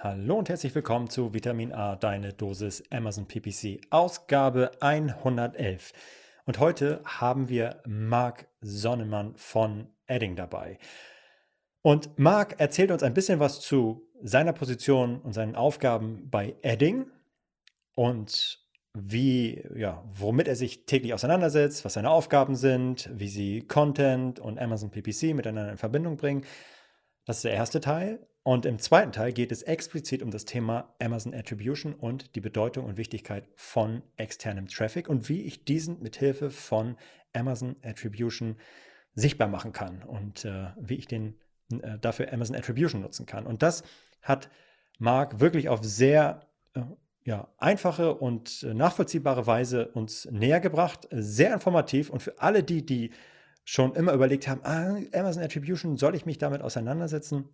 Hallo und herzlich willkommen zu Vitamin A, deine Dosis Amazon PPC, Ausgabe 111. Und heute haben wir Marc Sonnemann von Edding dabei. Und Marc erzählt uns ein bisschen was zu seiner Position und seinen Aufgaben bei Edding und wie, ja, womit er sich täglich auseinandersetzt, was seine Aufgaben sind, wie sie Content und Amazon PPC miteinander in Verbindung bringen. Das ist der erste Teil. Und im zweiten Teil geht es explizit um das Thema Amazon Attribution und die Bedeutung und Wichtigkeit von externem Traffic und wie ich diesen mithilfe von Amazon Attribution sichtbar machen kann und äh, wie ich den äh, dafür Amazon Attribution nutzen kann. Und das hat Mark wirklich auf sehr äh, ja, einfache und äh, nachvollziehbare Weise uns näher gebracht. Sehr informativ und für alle die, die schon immer überlegt haben, ah, Amazon Attribution, soll ich mich damit auseinandersetzen?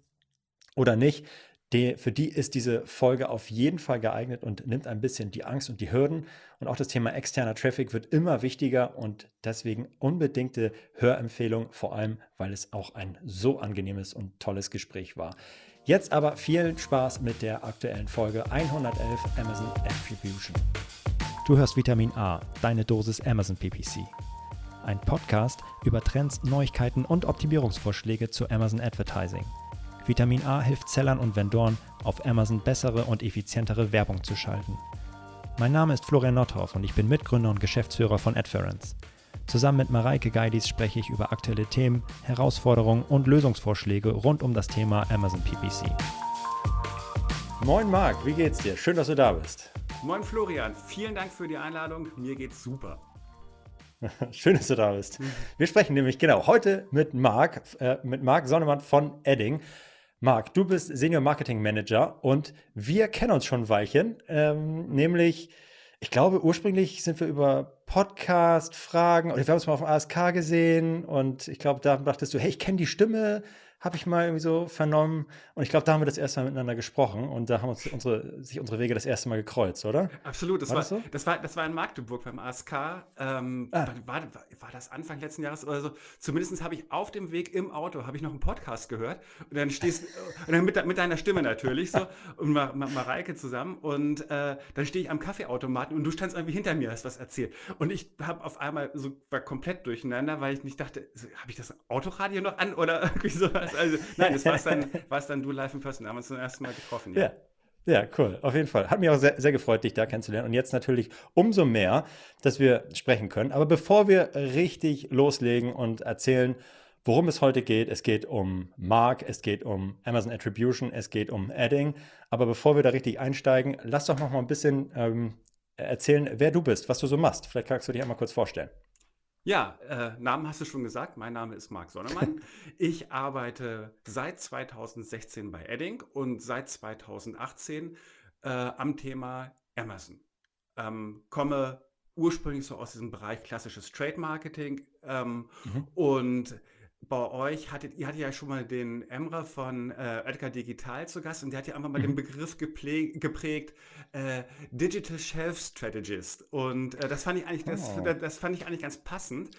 oder nicht, die, für die ist diese Folge auf jeden Fall geeignet und nimmt ein bisschen die Angst und die Hürden. Und auch das Thema externer Traffic wird immer wichtiger und deswegen unbedingte Hörempfehlung, vor allem weil es auch ein so angenehmes und tolles Gespräch war. Jetzt aber viel Spaß mit der aktuellen Folge 111 Amazon Attribution. Du hörst Vitamin A, deine Dosis Amazon PPC. Ein Podcast über Trends, Neuigkeiten und Optimierungsvorschläge zu Amazon Advertising. Vitamin A hilft Sellern und Vendoren, auf Amazon bessere und effizientere Werbung zu schalten. Mein Name ist Florian Nordhoff und ich bin Mitgründer und Geschäftsführer von Adference. Zusammen mit Mareike Geidis spreche ich über aktuelle Themen, Herausforderungen und Lösungsvorschläge rund um das Thema Amazon PPC. Moin Marc, wie geht's dir? Schön, dass du da bist. Moin Florian, vielen Dank für die Einladung. Mir geht's super. Schön, dass du da bist. Wir sprechen nämlich genau heute mit Marc, äh, mit Marc Sonnemann von Edding. Marc, du bist Senior Marketing Manager und wir kennen uns schon ein Weilchen, ähm, nämlich, ich glaube, ursprünglich sind wir über Podcast-Fragen oder wir haben uns mal auf dem ASK gesehen und ich glaube, da dachtest du, hey, ich kenne die Stimme, habe ich mal irgendwie so vernommen. Und ich glaube, da haben wir das erste Mal miteinander gesprochen und da haben uns unsere, sich unsere Wege das erste Mal gekreuzt, oder? Absolut. Das war, war das, so? das, war, das war in Magdeburg beim ASK. Ähm, ah. war, war, das Anfang letzten Jahres oder so? Zumindest habe ich auf dem Weg im Auto ich noch einen Podcast gehört und dann stehst und dann mit, mit deiner Stimme natürlich so und Ma, Ma, Mareike zusammen und äh, dann stehe ich am Kaffeeautomaten und du standst irgendwie hinter mir, hast was erzählt und ich habe auf einmal so war komplett durcheinander, weil ich nicht dachte, habe ich das Autoradio noch an oder irgendwie sowas? Also, nein, das war es dann, dann du live in person. Da haben wir uns zum ersten Mal getroffen. Ja. ja. Ja, cool. Auf jeden Fall. Hat mich auch sehr, sehr gefreut, dich da kennenzulernen. Und jetzt natürlich umso mehr, dass wir sprechen können. Aber bevor wir richtig loslegen und erzählen, worum es heute geht, es geht um Mark, es geht um Amazon Attribution, es geht um Adding. Aber bevor wir da richtig einsteigen, lass doch noch mal ein bisschen ähm, erzählen, wer du bist, was du so machst. Vielleicht kannst du dich einmal kurz vorstellen. Ja, äh, Namen hast du schon gesagt. Mein Name ist Marc Sonnemann. ich arbeite seit 2016 bei Edding und seit 2018 äh, am Thema Amazon. Ähm, komme ursprünglich so aus diesem Bereich klassisches Trade Marketing ähm, mhm. und bei euch hattet, ihr hattet ja schon mal den Emre von äh, Edgar Digital zu Gast und der hat ja einfach mal mhm. den Begriff geprägt, äh, Digital Shelf Strategist. Und äh, das fand ich eigentlich, das, oh. das fand ich eigentlich ganz passend.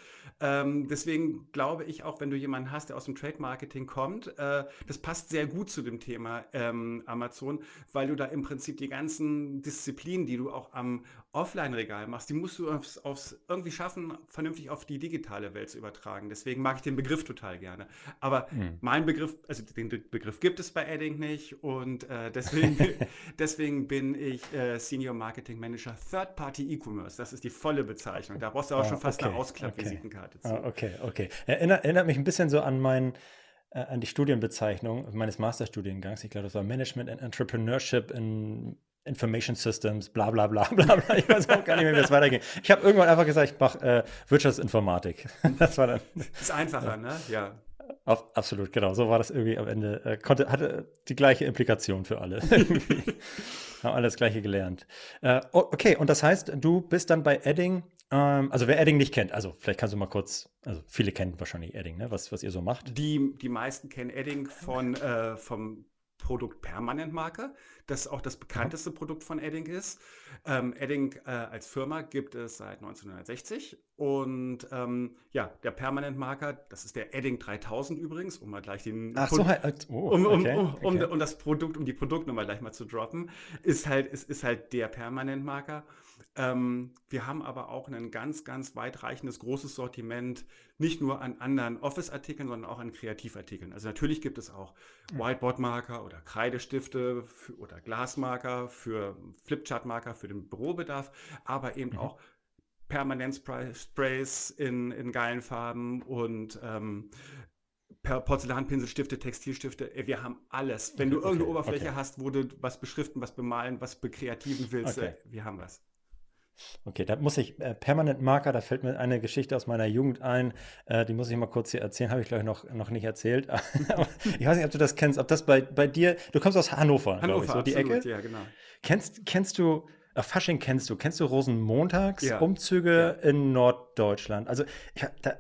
Ähm, deswegen glaube ich auch, wenn du jemanden hast, der aus dem Trade Marketing kommt, äh, das passt sehr gut zu dem Thema ähm, Amazon, weil du da im Prinzip die ganzen Disziplinen, die du auch am Offline-Regal machst, die musst du aufs, aufs irgendwie schaffen, vernünftig auf die digitale Welt zu übertragen. Deswegen mag ich den Begriff total gerne. Aber mhm. mein Begriff, also den Begriff gibt es bei Adding nicht und äh, deswegen, deswegen bin ich äh, Senior Marketing Manager Third Party E-Commerce. Das ist die volle Bezeichnung. Da brauchst du auch ah, schon fast okay, eine Ausklappvisitenkarte okay. zu. Ah, okay, okay. Erinner, erinnert mich ein bisschen so an meinen äh, an die Studienbezeichnung meines Masterstudiengangs. Ich glaube, das war Management and Entrepreneurship in Information Systems, bla bla bla bla bla. Ich weiß auch gar nicht mehr, wie es weitergeht. Ich habe irgendwann einfach gesagt, ich mache äh, Wirtschaftsinformatik. Das war dann. Ist einfacher, ja. ne? Ja. Auf, absolut, genau. So war das irgendwie am Ende. Äh, konnte, hatte die gleiche Implikation für alle. Haben alle das Gleiche gelernt. Äh, okay, und das heißt, du bist dann bei Edding, ähm, also wer Edding nicht kennt, also vielleicht kannst du mal kurz, also viele kennen wahrscheinlich Edding, ne? was, was ihr so macht. Die, die meisten kennen Edding von, äh, vom Produkt Permanentmarke, das auch das bekannteste Produkt von Edding ist. Ähm, Edding äh, als Firma gibt es seit 1960 Und ähm, ja, der Permanent Marker, das ist der Edding 3000 übrigens, um mal gleich den Ach so, halt, oh, um, um, okay, um, okay. um, das Produkt, um die Produktnummer gleich mal zu droppen, ist halt, ist, ist halt der Permanent Marker. Ähm, wir haben aber auch ein ganz, ganz weitreichendes, großes Sortiment, nicht nur an anderen Office-Artikeln, sondern auch an Kreativartikeln. Also natürlich gibt es auch Whiteboard-Marker oder Kreidestifte für, oder Glasmarker für Flipchart-Marker für den Bürobedarf, aber eben mhm. auch Permanent-Sprays in, in geilen Farben und ähm, Porzellanpinselstifte, Textilstifte, wir haben alles. Wenn du irgendeine okay, Oberfläche okay. hast, wo du was beschriften, was bemalen, was bekreativen willst, okay. wir haben was. Okay, da muss ich, äh, Permanent Marker, da fällt mir eine Geschichte aus meiner Jugend ein, äh, die muss ich mal kurz hier erzählen, habe ich glaube ich noch, noch nicht erzählt. ich weiß nicht, ob du das kennst, ob das bei, bei dir, du kommst aus Hannover, Hannover, ich, so die absolut, Ecke. Ja, genau. Kennst, kennst du, Ach, Fasching kennst du. Kennst du Rosenmontags-Umzüge ja. ja. in Norddeutschland? Also, ja, da,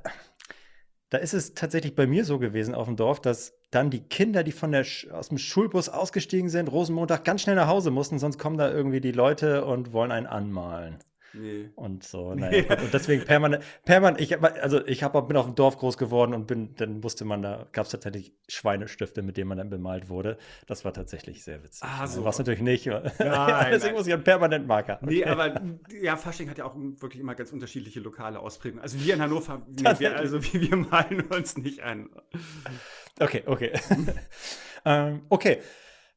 da ist es tatsächlich bei mir so gewesen auf dem Dorf, dass dann die Kinder, die von der aus dem Schulbus ausgestiegen sind, Rosenmontag ganz schnell nach Hause mussten, sonst kommen da irgendwie die Leute und wollen einen anmalen. Nee. Und so, naja. Nee. Und deswegen permanent, permanent, ich, also ich hab, bin auf dem Dorf groß geworden und bin, dann musste man da, gab es tatsächlich Schweinestifte, mit denen man dann bemalt wurde. Das war tatsächlich sehr witzig. Ah, so. Was natürlich nicht. Nein, deswegen nein. muss ich einen permanent Marker. Nee, aber ja, Fasching hat ja auch wirklich immer ganz unterschiedliche lokale Ausprägungen. Also wir in Hannover, nee, wir, also wir, wir malen uns nicht an. Okay, okay. ähm, okay.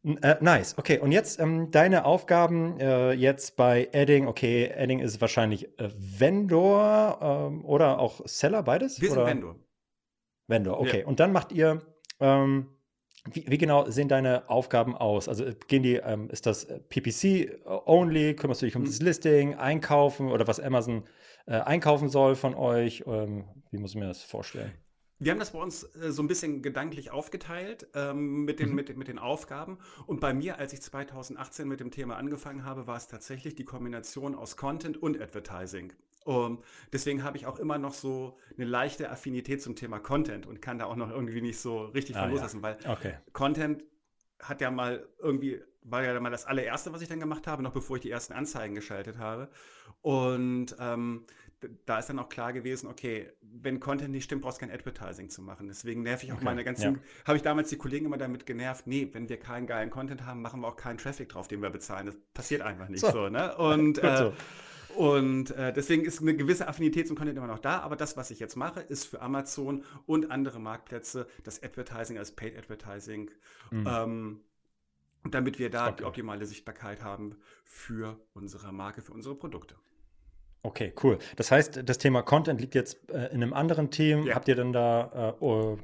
Äh, nice, okay. Und jetzt ähm, deine Aufgaben äh, jetzt bei Adding. Okay, Adding ist wahrscheinlich äh, Vendor ähm, oder auch Seller, beides? Wir oder? sind Vendor. Vendor, okay. Ja. Und dann macht ihr, ähm, wie, wie, genau sehen deine Aufgaben aus? Also äh, gehen die, ähm, ist das äh, PPC only? Kümmerst du dich um mhm. das Listing, Einkaufen oder was Amazon äh, einkaufen soll von euch? Ähm, wie muss ich mir das vorstellen? Wir haben das bei uns äh, so ein bisschen gedanklich aufgeteilt ähm, mit, den, mhm. mit, mit den Aufgaben. Und bei mir, als ich 2018 mit dem Thema angefangen habe, war es tatsächlich die Kombination aus Content und Advertising. Um, deswegen habe ich auch immer noch so eine leichte Affinität zum Thema Content und kann da auch noch irgendwie nicht so richtig ah, von loslassen, ja. weil okay. Content hat ja mal irgendwie, war ja mal das allererste, was ich dann gemacht habe, noch bevor ich die ersten Anzeigen geschaltet habe. Und ähm, da ist dann auch klar gewesen, okay, wenn Content nicht stimmt, brauchst du kein Advertising zu machen. Deswegen nerv ich auch okay, meine ganzen, ja. habe ich damals die Kollegen immer damit genervt, nee, wenn wir keinen geilen Content haben, machen wir auch keinen Traffic drauf, den wir bezahlen. Das passiert einfach nicht so, so ne? Und, äh, so. und äh, deswegen ist eine gewisse Affinität zum Content immer noch da, aber das, was ich jetzt mache, ist für Amazon und andere Marktplätze das Advertising als Paid Advertising. Mhm. Ähm, damit wir da okay. die optimale Sichtbarkeit haben für unsere Marke, für unsere Produkte. Okay, cool. Das heißt, das Thema Content liegt jetzt äh, in einem anderen Team. Ja. Habt ihr dann da, äh, oh,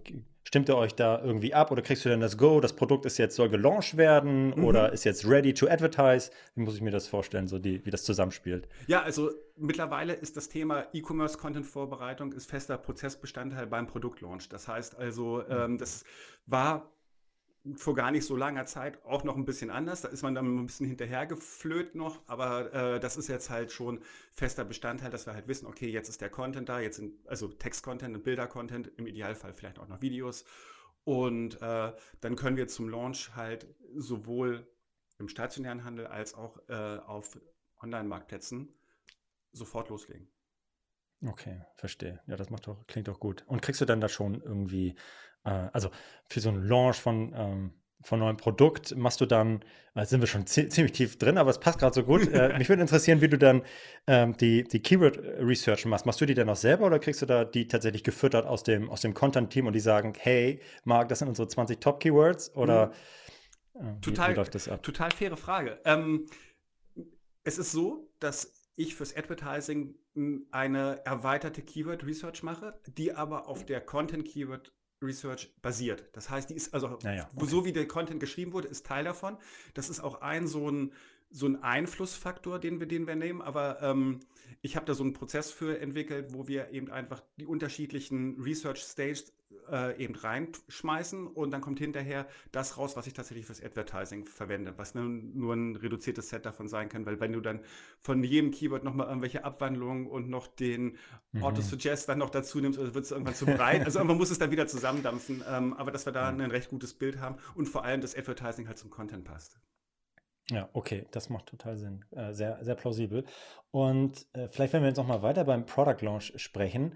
stimmt ihr euch da irgendwie ab oder kriegst du dann das Go, das Produkt ist jetzt, soll gelauncht werden mhm. oder ist jetzt ready to advertise? Wie muss ich mir das vorstellen, so die, wie das zusammenspielt? Ja, also mittlerweile ist das Thema E-Commerce-Content-Vorbereitung ist fester Prozessbestandteil beim Produktlaunch. Das heißt also, mhm. ähm, das war vor gar nicht so langer Zeit auch noch ein bisschen anders. Da ist man dann ein bisschen hinterhergeflöht noch, aber äh, das ist jetzt halt schon fester Bestandteil, dass wir halt wissen, okay, jetzt ist der Content da, jetzt sind also Text-Content und Bilder-Content, im Idealfall vielleicht auch noch Videos. Und äh, dann können wir zum Launch halt sowohl im stationären Handel als auch äh, auf Online-Marktplätzen sofort loslegen. Okay, verstehe. Ja, das macht doch, klingt doch gut. Und kriegst du dann da schon irgendwie äh, also für so einen Launch von, ähm, von neuem Produkt machst du dann, äh, sind wir schon ziemlich tief drin, aber es passt gerade so gut. äh, mich würde interessieren, wie du dann ähm, die, die Keyword Research machst. Machst du die dann auch selber oder kriegst du da die tatsächlich gefüttert aus dem, aus dem Content-Team und die sagen, hey, Marc, das sind unsere 20 Top-Keywords? Oder mhm. total, wie läuft das ab? Total faire Frage. Ähm, es ist so, dass ich fürs Advertising eine erweiterte Keyword Research mache, die aber auf der Content Keyword Research basiert. Das heißt, die ist, also naja, okay. so wie der Content geschrieben wurde, ist Teil davon. Das ist auch ein so ein, so ein Einflussfaktor, den wir, den wir nehmen. Aber ähm, ich habe da so einen Prozess für entwickelt, wo wir eben einfach die unterschiedlichen Research Stages äh, eben reinschmeißen und dann kommt hinterher das raus, was ich tatsächlich fürs Advertising verwende, was nur, nur ein reduziertes Set davon sein kann, weil wenn du dann von jedem Keyword nochmal irgendwelche Abwandlungen und noch den mhm. Auto-Suggest dann noch dazu nimmst, also wird es irgendwann zu breit. Also irgendwann muss es dann wieder zusammendampfen, ähm, aber dass wir da ein recht gutes Bild haben und vor allem das Advertising halt zum Content passt. Ja, okay, das macht total Sinn. Äh, sehr, sehr plausibel. Und äh, vielleicht, wenn wir jetzt noch mal weiter beim Product Launch sprechen,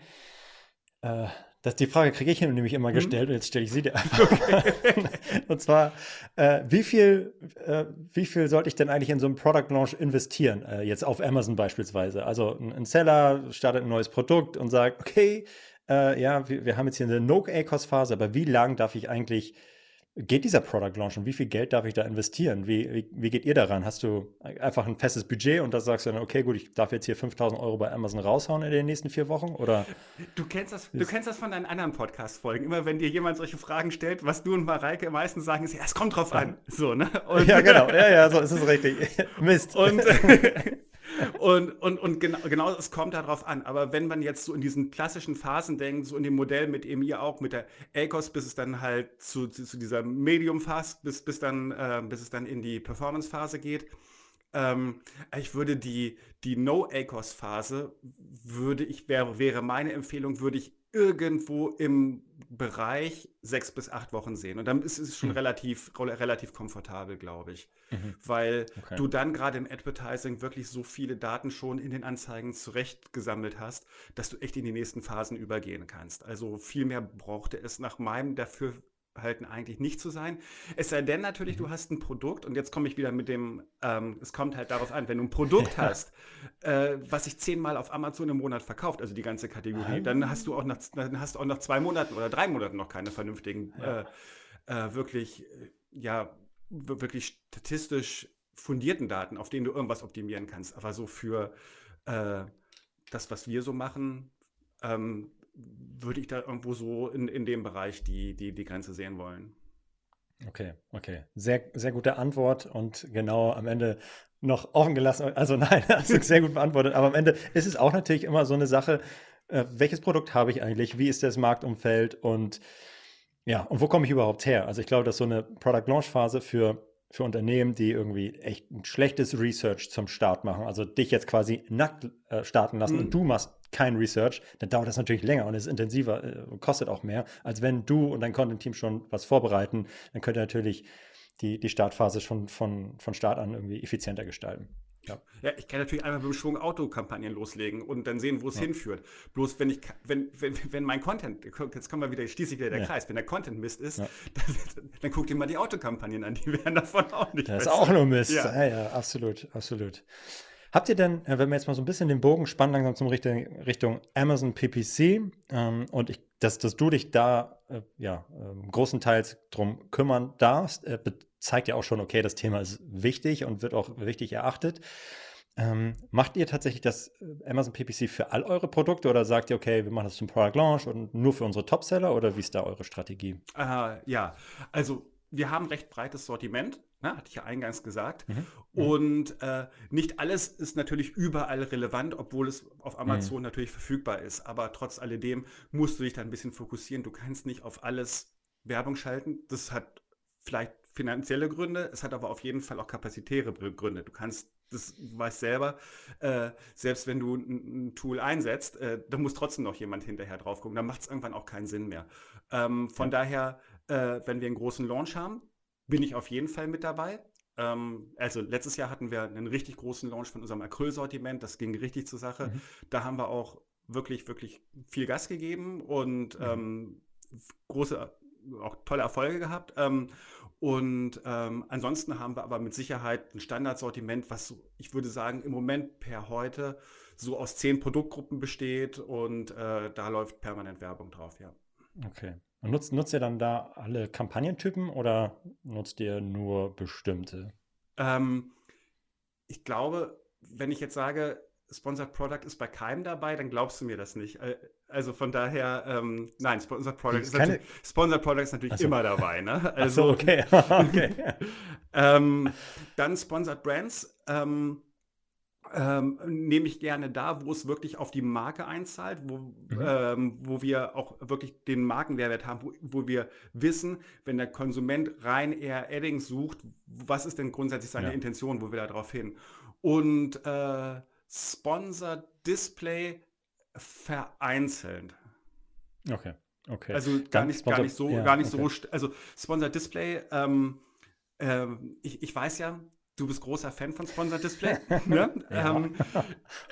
äh, das, die Frage kriege ich nämlich immer mhm. gestellt und jetzt stelle ich sie dir einfach. Okay. und zwar, äh, wie, viel, äh, wie viel sollte ich denn eigentlich in so einen Product Launch investieren? Äh, jetzt auf Amazon beispielsweise. Also ein, ein, Seller startet ein neues Produkt und sagt, okay, äh, ja, wir, wir, haben jetzt hier eine No-ACOS-Phase, aber wie lang darf ich eigentlich geht dieser Product Launch und wie viel Geld darf ich da investieren? Wie, wie, wie, geht ihr daran? Hast du einfach ein festes Budget und da sagst du dann, okay, gut, ich darf jetzt hier 5000 Euro bei Amazon raushauen in den nächsten vier Wochen? Oder? Du kennst das, du kennst das von deinen anderen Podcast-Folgen. Immer wenn dir jemand solche Fragen stellt, was du und Mareike meistens sagen, ist, ja, es kommt drauf an. So, ne? Und ja, genau. Ja, ja, so ist es richtig. Mist. Und und, und, und genau, genau, es kommt darauf an. Aber wenn man jetzt so in diesen klassischen Phasen denkt, so in dem Modell, mit dem ihr auch mit der ACOS, bis es dann halt zu, zu, zu dieser Medium-Phase, bis, bis, dann, äh, bis es dann in die Performance-Phase geht, ähm, ich würde die, die No-ACOS-Phase, würde ich, wäre, wäre meine Empfehlung, würde ich irgendwo im Bereich sechs bis acht Wochen sehen. Und dann ist es schon mhm. relativ, relativ komfortabel, glaube ich. Mhm. Weil okay. du dann gerade im Advertising wirklich so viele Daten schon in den Anzeigen zurechtgesammelt hast, dass du echt in die nächsten Phasen übergehen kannst. Also viel mehr brauchte es nach meinem dafür halten eigentlich nicht zu sein. Es sei denn natürlich, mhm. du hast ein Produkt und jetzt komme ich wieder mit dem, ähm, es kommt halt darauf an, wenn du ein Produkt ja. hast, äh, was sich zehnmal auf Amazon im Monat verkauft, also die ganze Kategorie, dann hast du auch nach, dann hast du auch nach zwei Monaten oder drei Monaten noch keine vernünftigen, ja. äh, äh, wirklich, äh, ja, wirklich statistisch fundierten Daten, auf denen du irgendwas optimieren kannst. Aber so für äh, das, was wir so machen, ähm, würde ich da irgendwo so in, in dem Bereich die, die, die Grenze sehen wollen. Okay, okay. Sehr, sehr gute Antwort und genau am Ende noch offen gelassen. Also nein, du sehr gut beantwortet. Aber am Ende ist es auch natürlich immer so eine Sache, äh, welches Produkt habe ich eigentlich? Wie ist das Marktumfeld? Und ja, und wo komme ich überhaupt her? Also ich glaube, dass so eine Product Launch Phase für für Unternehmen, die irgendwie echt ein schlechtes Research zum Start machen, also dich jetzt quasi nackt äh, starten lassen mhm. und du machst kein Research, dann dauert das natürlich länger und ist intensiver äh, und kostet auch mehr, als wenn du und dein Content-Team schon was vorbereiten. Dann könnt ihr natürlich die, die Startphase schon von, von Start an irgendwie effizienter gestalten. Ja. ja, ich kann natürlich einfach mit dem Schwung Autokampagnen loslegen und dann sehen, wo es ja. hinführt. Bloß wenn ich, wenn, wenn, wenn mein Content, jetzt kommen wir wieder, schließe ich wieder der ja. Kreis, wenn der Content Mist ist, dann, dann guck dir mal die Autokampagnen an, die werden davon auch nicht Das besser. ist auch nur Mist. Ja. ja, absolut, absolut. Habt ihr denn, äh, wenn wir jetzt mal so ein bisschen den Bogen spannen, langsam zum Richtung, Richtung Amazon PPC ähm, und ich, dass, dass du dich da äh, ja, äh, großenteils drum kümmern darfst, äh, zeigt ja auch schon, okay, das Thema ist wichtig und wird auch richtig erachtet. Ähm, macht ihr tatsächlich das äh, Amazon PPC für all eure Produkte oder sagt ihr, okay, wir machen das zum Product Launch und nur für unsere Topseller oder wie ist da eure Strategie? Äh, ja, also wir haben recht breites Sortiment, ne, hatte ich ja eingangs gesagt. Mhm. mhm. Und äh, nicht alles ist natürlich überall relevant, obwohl es auf mhm. Amazon mhm. natürlich verfügbar ist. Aber trotz alledem musst du dich da ein bisschen fokussieren. Du kannst nicht auf alles Werbung schalten. Das hat vielleicht finanzielle Gründe, es hat aber auf jeden Fall auch kapazitäre Gründe. Du kannst das weißt selber, äh, selbst wenn du ein, Tool einsetzt, äh, da muss trotzdem noch jemand hinterher drauf gucken. Da macht es irgendwann auch keinen Sinn mehr. Ähm, von ja. daher äh, wenn wir einen großen Launch haben, bin ich auf jeden Fall mit dabei. Ähm, also letztes Jahr hatten wir einen richtig großen Launch von unserem Acryl-Sortiment. Das ging richtig zur Sache. Mhm. Da haben wir auch wirklich, wirklich viel Gas gegeben und mhm. ähm, große, auch tolle Erfolge gehabt. Ähm, und ähm, ansonsten haben wir aber mit Sicherheit ein Standardsortiment, was ich würde sagen, im Moment per heute so aus zehn Produktgruppen besteht und äh, da läuft permanent Werbung drauf, ja. Okay. Und nutzt, nutzt ihr dann da alle Kampagnentypen oder nutzt ihr nur bestimmte? Ähm, ich glaube, wenn ich jetzt sage, Sponsored Product ist bei keinem dabei, dann glaubst du mir das nicht. Also von daher, ähm, nein, Sponsored Product, ist, keine... Sponsored Product ist natürlich so. immer dabei. Ne? Also, so, okay. okay. ähm, dann Sponsored Brands. Ähm, ähm, nehme ich gerne da, wo es wirklich auf die Marke einzahlt, wo, mhm. ähm, wo wir auch wirklich den Markenmehrwert haben, wo, wo, wir wissen, wenn der Konsument rein eher Adding sucht, was ist denn grundsätzlich seine ja. Intention, wo will er darauf hin? Und äh, Sponsor Display vereinzelt. Okay. Okay. Also gar nicht, gar nicht so, ja, gar nicht okay. so, also Sponsor Display, ähm, äh, ich, ich weiß ja, du bist großer Fan von Sponsored Display. ne? ja. Ähm,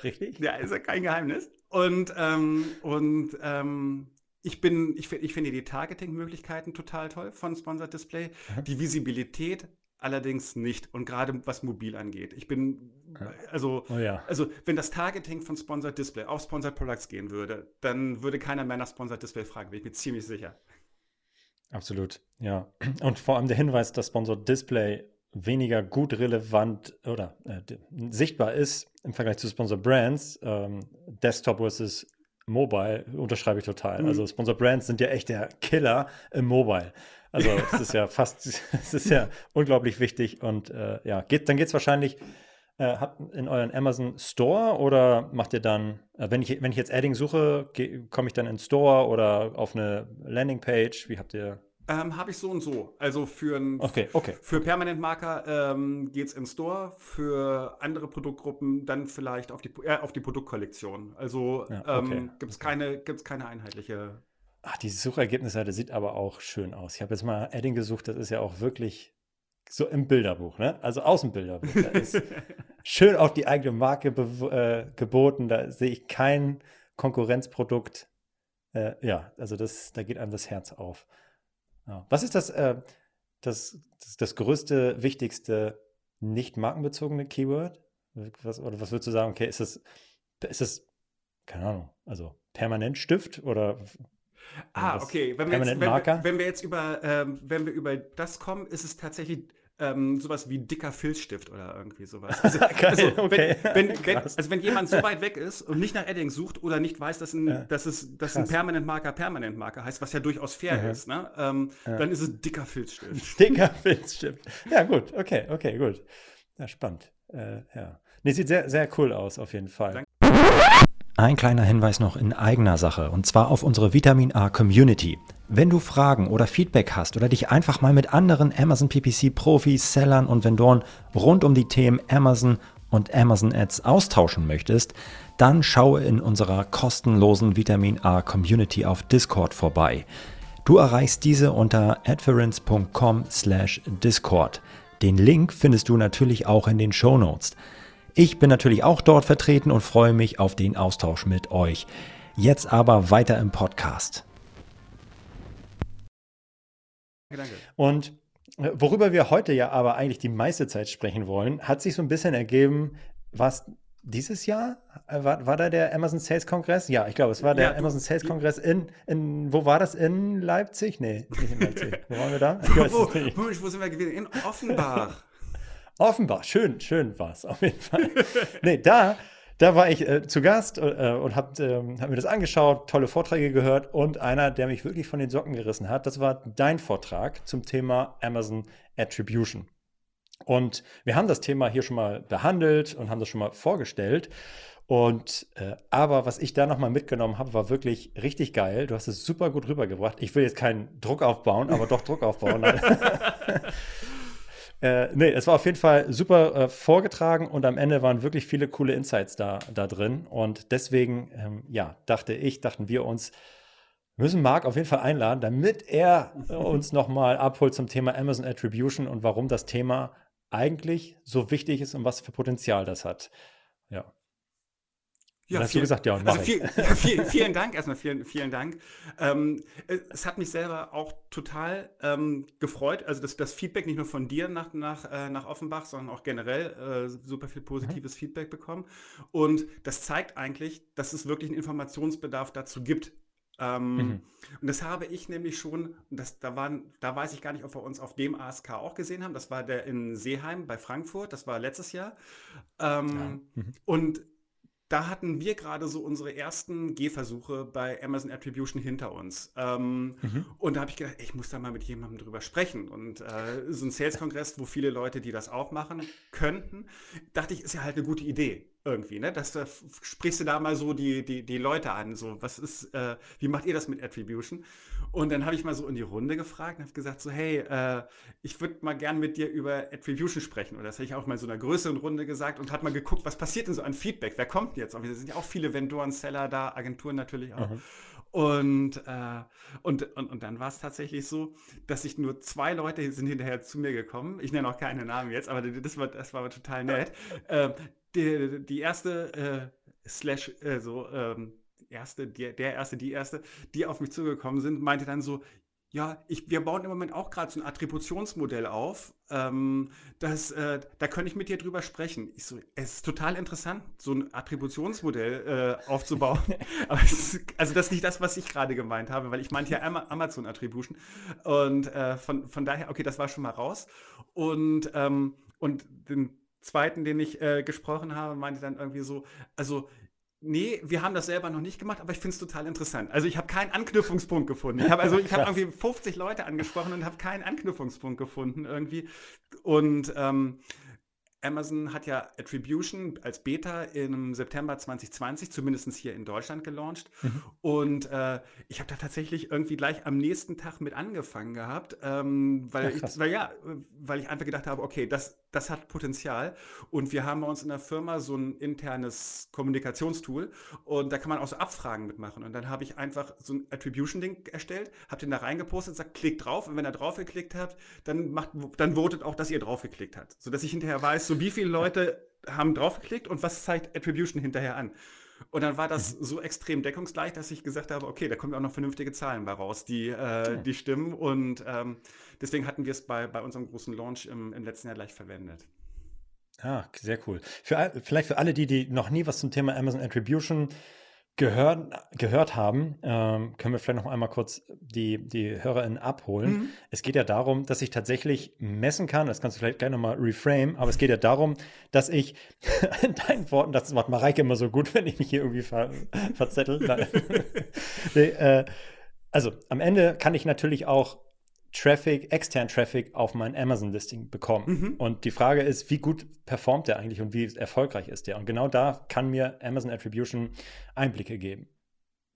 Richtig. Ja, ist ja kein Geheimnis. Und, ähm, und ähm, ich, bin, ich, ich finde die Targeting-Möglichkeiten total toll von Sponsored Display. Mhm. Die Visibilität allerdings nicht. Und gerade was mobil angeht. Ich bin, also, oh ja. also wenn das Targeting von Sponsored Display auf Sponsored Products gehen würde, dann würde keiner mehr nach Sponsored Display fragen, bin ich mir ziemlich sicher. Absolut, ja. Und vor allem der Hinweis, dass Sponsored Display weniger gut relevant oder äh, sichtbar ist im Vergleich zu Sponsored Brands, ähm, Desktop versus Mobile, unterschreibe ich total. Mhm. Also Sponsored Brands sind ja echt der Killer im Mobile. Also es ist ja fast, es ist ja unglaublich wichtig und äh, ja, geht, dann geht es wahrscheinlich äh, habt in euren Amazon Store oder macht ihr dann, äh, wenn, ich, wenn ich jetzt Adding suche, komme ich dann in Store oder auf eine Landingpage? Wie habt ihr ähm, Habe ich so und so. Also für, ein, okay, okay. für Permanent-Marker ähm, geht es in Store, für andere Produktgruppen dann vielleicht auf die, äh, auf die Produktkollektion. Also ja, okay. ähm, gibt es keine, gibt's keine einheitliche. Ach, die Suchergebnisseite sieht aber auch schön aus. Ich habe jetzt mal Adding gesucht, das ist ja auch wirklich so im Bilderbuch, ne? Also aus dem Bilderbuch. Da ist schön auf die eigene Marke äh, geboten. Da sehe ich kein Konkurrenzprodukt. Äh, ja, also das, da geht einem das Herz auf. Ja. Was ist das, äh, das, das, das, größte, wichtigste nicht markenbezogene Keyword? Was, oder was würdest du sagen? Okay, ist das, ist das, keine Ahnung, also permanent Stift oder Ah, okay. Wenn wir, jetzt, wenn, wenn wir, jetzt, über, ähm, wenn wir über das kommen, ist es tatsächlich ähm, sowas wie dicker Filzstift oder irgendwie sowas. Also, also, okay. wenn, wenn, wenn, also wenn jemand so weit weg ist und nicht nach Edding sucht oder nicht weiß, dass ein, ja. dass es, dass ein Permanent Marker Permanent Marker heißt, was ja durchaus fair mhm. ist, ne? Ähm, ja. dann ist es dicker Filzstift. Dicker Filzstift. Ja, gut, okay, okay, gut. Ja, spannend. Äh, ja. Nee, sieht sehr, sehr cool aus, auf jeden Fall. Ein kleiner Hinweis noch in eigener Sache, und zwar auf unsere Vitamin A Community. Wenn du Fragen oder Feedback hast oder dich einfach mal mit anderen Amazon PPC Profis, Sellern und Vendoren rund um die Themen Amazon und Amazon Ads austauschen möchtest, dann schaue in unserer kostenlosen Vitamin A Community auf Discord vorbei. Du erreichst diese unter adference.com/discord. Den Link findest du natürlich auch in den Show Notes. Ich bin natürlich auch dort vertreten und freue mich auf den Austausch mit euch. Jetzt aber weiter im Podcast. Danke. Und äh, worüber wir heute ja aber eigentlich die meiste Zeit sprechen wollen, hat sich so ein bisschen ergeben, was dieses Jahr? Äh, war, war da der Amazon Sales Kongress? Ja, ich glaube, es war der ja, Amazon Sales Kongress in, in, wo war das? In Leipzig? Nee, nicht in Leipzig. Wo waren wir da? wo, wo, wo sind wir gewesen? In Offenbach. Offenbar, schön, schön war es auf jeden Fall. nee, da, da war ich äh, zu Gast äh, und habe ähm, hab mir das angeschaut, tolle Vorträge gehört und einer, der mich wirklich von den Socken gerissen hat, das war dein Vortrag zum Thema Amazon Attribution. Und wir haben das Thema hier schon mal behandelt und haben das schon mal vorgestellt. Und äh, aber was ich da nochmal mitgenommen habe, war wirklich richtig geil. Du hast es super gut rübergebracht. Ich will jetzt keinen Druck aufbauen, aber doch Druck aufbauen. Äh, nee, es war auf jeden Fall super äh, vorgetragen und am Ende waren wirklich viele coole Insights da, da drin. Und deswegen, ähm, ja, dachte ich, dachten wir uns, müssen Marc auf jeden Fall einladen, damit er uns nochmal abholt zum Thema Amazon Attribution und warum das Thema eigentlich so wichtig ist und was für Potenzial das hat. Ja. Ja, hast vielen, du gesagt, ja. Also viel, ja viel, vielen Dank, erstmal vielen, vielen Dank. Ähm, es hat mich selber auch total ähm, gefreut, also das, das, Feedback nicht nur von dir nach, nach, äh, nach Offenbach, sondern auch generell äh, super viel positives mhm. Feedback bekommen. Und das zeigt eigentlich, dass es wirklich einen Informationsbedarf dazu gibt. Ähm, mhm. Und das habe ich nämlich schon, das, da, waren, da weiß ich gar nicht, ob wir uns auf dem ASK auch gesehen haben. Das war der in Seeheim bei Frankfurt, das war letztes Jahr. Ähm, ja. Mhm. Und da hatten wir gerade so unsere ersten Gehversuche bei Amazon Attribution hinter uns. Ähm, mhm. Und da habe ich gedacht, ich muss da mal mit jemandem drüber sprechen. Und äh, so ein Sales-Kongress, wo viele Leute, die das auch machen könnten, dachte ich, ist ja halt eine gute Idee irgendwie, ne? Das, da sprichst du da mal so die, die, die Leute an, so, was ist, äh, wie macht ihr das mit Attribution? Und dann habe ich mal so in die Runde gefragt und habe gesagt, so, hey, äh, ich würde mal gern mit dir über Attribution sprechen. Oder das habe ich auch mal in so einer größeren Runde gesagt und hat mal geguckt, was passiert denn so an Feedback? Wer kommt denn jetzt? Und wir sind ja auch viele Vendoren, Seller da, Agenturen natürlich auch. Mhm. Und, äh, und, und, und dann war es tatsächlich so, dass sich nur zwei Leute sind hinterher zu mir gekommen. Ich nenne auch keine Namen jetzt, aber das war, das war total nett. äh, die, die erste äh, Slash, äh, so, ähm, erste, der, der erste, die erste, die auf mich zugekommen sind, meinte dann so, ja, ich, wir bauen im Moment auch gerade so ein Attributionsmodell auf. Ähm, das, äh, da könnte ich mit dir drüber sprechen. Ich so, es ist total interessant, so ein Attributionsmodell äh, aufzubauen. Aber ist, also das ist nicht das, was ich gerade gemeint habe, weil ich meinte ja Amazon Attribution. Und äh, von, von daher, okay, das war schon mal raus. Und, ähm, und den zweiten, den ich äh, gesprochen habe, meinte dann irgendwie so, also Nee, wir haben das selber noch nicht gemacht, aber ich finde es total interessant. Also ich habe keinen Anknüpfungspunkt gefunden. Ich habe also ich habe irgendwie 50 Leute angesprochen und habe keinen Anknüpfungspunkt gefunden irgendwie. Und ähm, Amazon hat ja Attribution als Beta im September 2020, zumindest hier in Deutschland, gelauncht. Mhm. Und äh, ich habe da tatsächlich irgendwie gleich am nächsten Tag mit angefangen gehabt, ähm, weil, ja, ich, weil, ja, weil ich einfach gedacht habe, okay, das, das hat Potenzial. Und wir haben bei uns in der Firma so ein internes Kommunikationstool und da kann man auch so Abfragen mitmachen. Und dann habe ich einfach so ein Attribution-Ding erstellt, habe den da reingepostet, sagt, klickt drauf. Und wenn er drauf geklickt hat, dann macht, dann votet auch, dass ihr drauf geklickt habt. Sodass ich hinterher weiß, so wie viele Leute haben draufgeklickt und was zeigt Attribution hinterher an. Und dann war das mhm. so extrem deckungsgleich, dass ich gesagt habe, okay, da kommen auch noch vernünftige Zahlen bei raus, die, äh, die stimmen. Und ähm, deswegen hatten wir es bei, bei unserem großen Launch im, im letzten Jahr gleich verwendet. Ah, sehr cool. Für, vielleicht für alle, die, die noch nie was zum Thema Amazon Attribution gehört, gehört haben, ähm, können wir vielleicht noch einmal kurz die, die HörerInnen abholen. Mhm. Es geht ja darum, dass ich tatsächlich messen kann, das kannst du vielleicht gleich nochmal reframe, aber es geht ja darum, dass ich in deinen Worten, das macht Mareike immer so gut, wenn ich mich hier irgendwie ver, verzettel. nee, äh, also am Ende kann ich natürlich auch Traffic, externen Traffic auf mein Amazon-Listing bekommen. Mhm. Und die Frage ist, wie gut performt der eigentlich und wie erfolgreich ist der? Und genau da kann mir Amazon Attribution Einblicke geben.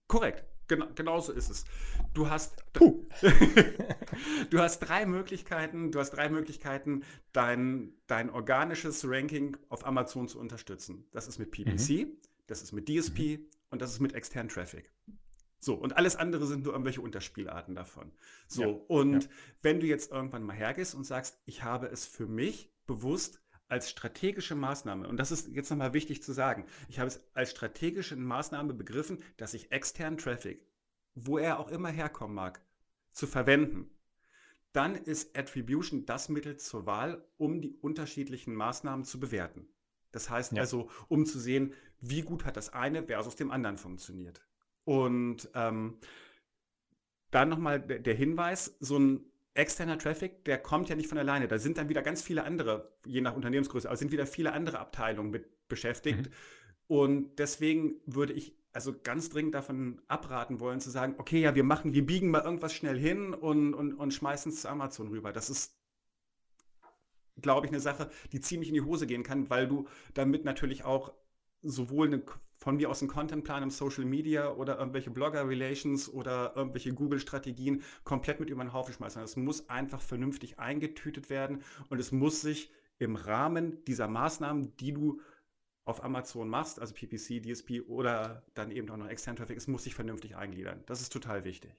Korrekt. Genau, genau so ist es. Du hast, du hast drei Möglichkeiten, du hast drei Möglichkeiten, dein, dein organisches Ranking auf Amazon zu unterstützen. Das ist mit PPC, mhm. das ist mit DSP mhm. und das ist mit externen Traffic. So, und alles andere sind nur irgendwelche Unterspielarten davon. So, ja, und ja. wenn du jetzt irgendwann mal hergehst und sagst, ich habe es für mich bewusst als strategische Maßnahme, und das ist jetzt nochmal wichtig zu sagen, ich habe es als strategische Maßnahme begriffen, dass ich externen Traffic, wo er auch immer herkommen mag, zu verwenden, dann ist Attribution das Mittel zur Wahl, um die unterschiedlichen Maßnahmen zu bewerten. Das heißt ja. also, um zu sehen, wie gut hat das eine versus dem anderen funktioniert. Und ähm, dann nochmal der, Hinweis, so ein externer Traffic, der kommt ja nicht von alleine. Da sind dann wieder ganz viele andere, je nach Unternehmensgröße, aber sind wieder viele andere Abteilungen mit beschäftigt. Mhm. Und deswegen würde ich also ganz dringend davon abraten wollen, zu sagen, okay, ja, wir machen, wir biegen mal irgendwas schnell hin und, und, und schmeißen es zu Amazon rüber. Das ist, glaube ich, eine Sache, die ziemlich in die Hose gehen kann, weil du damit natürlich auch sowohl eine von mir aus einen Contentplan im Social Media oder irgendwelche Blogger-Relations oder irgendwelche Google-Strategien komplett mit über den Haufen schmeißen. Es muss einfach vernünftig eingetütet werden und es muss sich im Rahmen dieser Maßnahmen, die du auf Amazon machst, also PPC, DSP oder dann eben auch noch extern Traffic, es muss sich vernünftig eingliedern. Das ist total wichtig.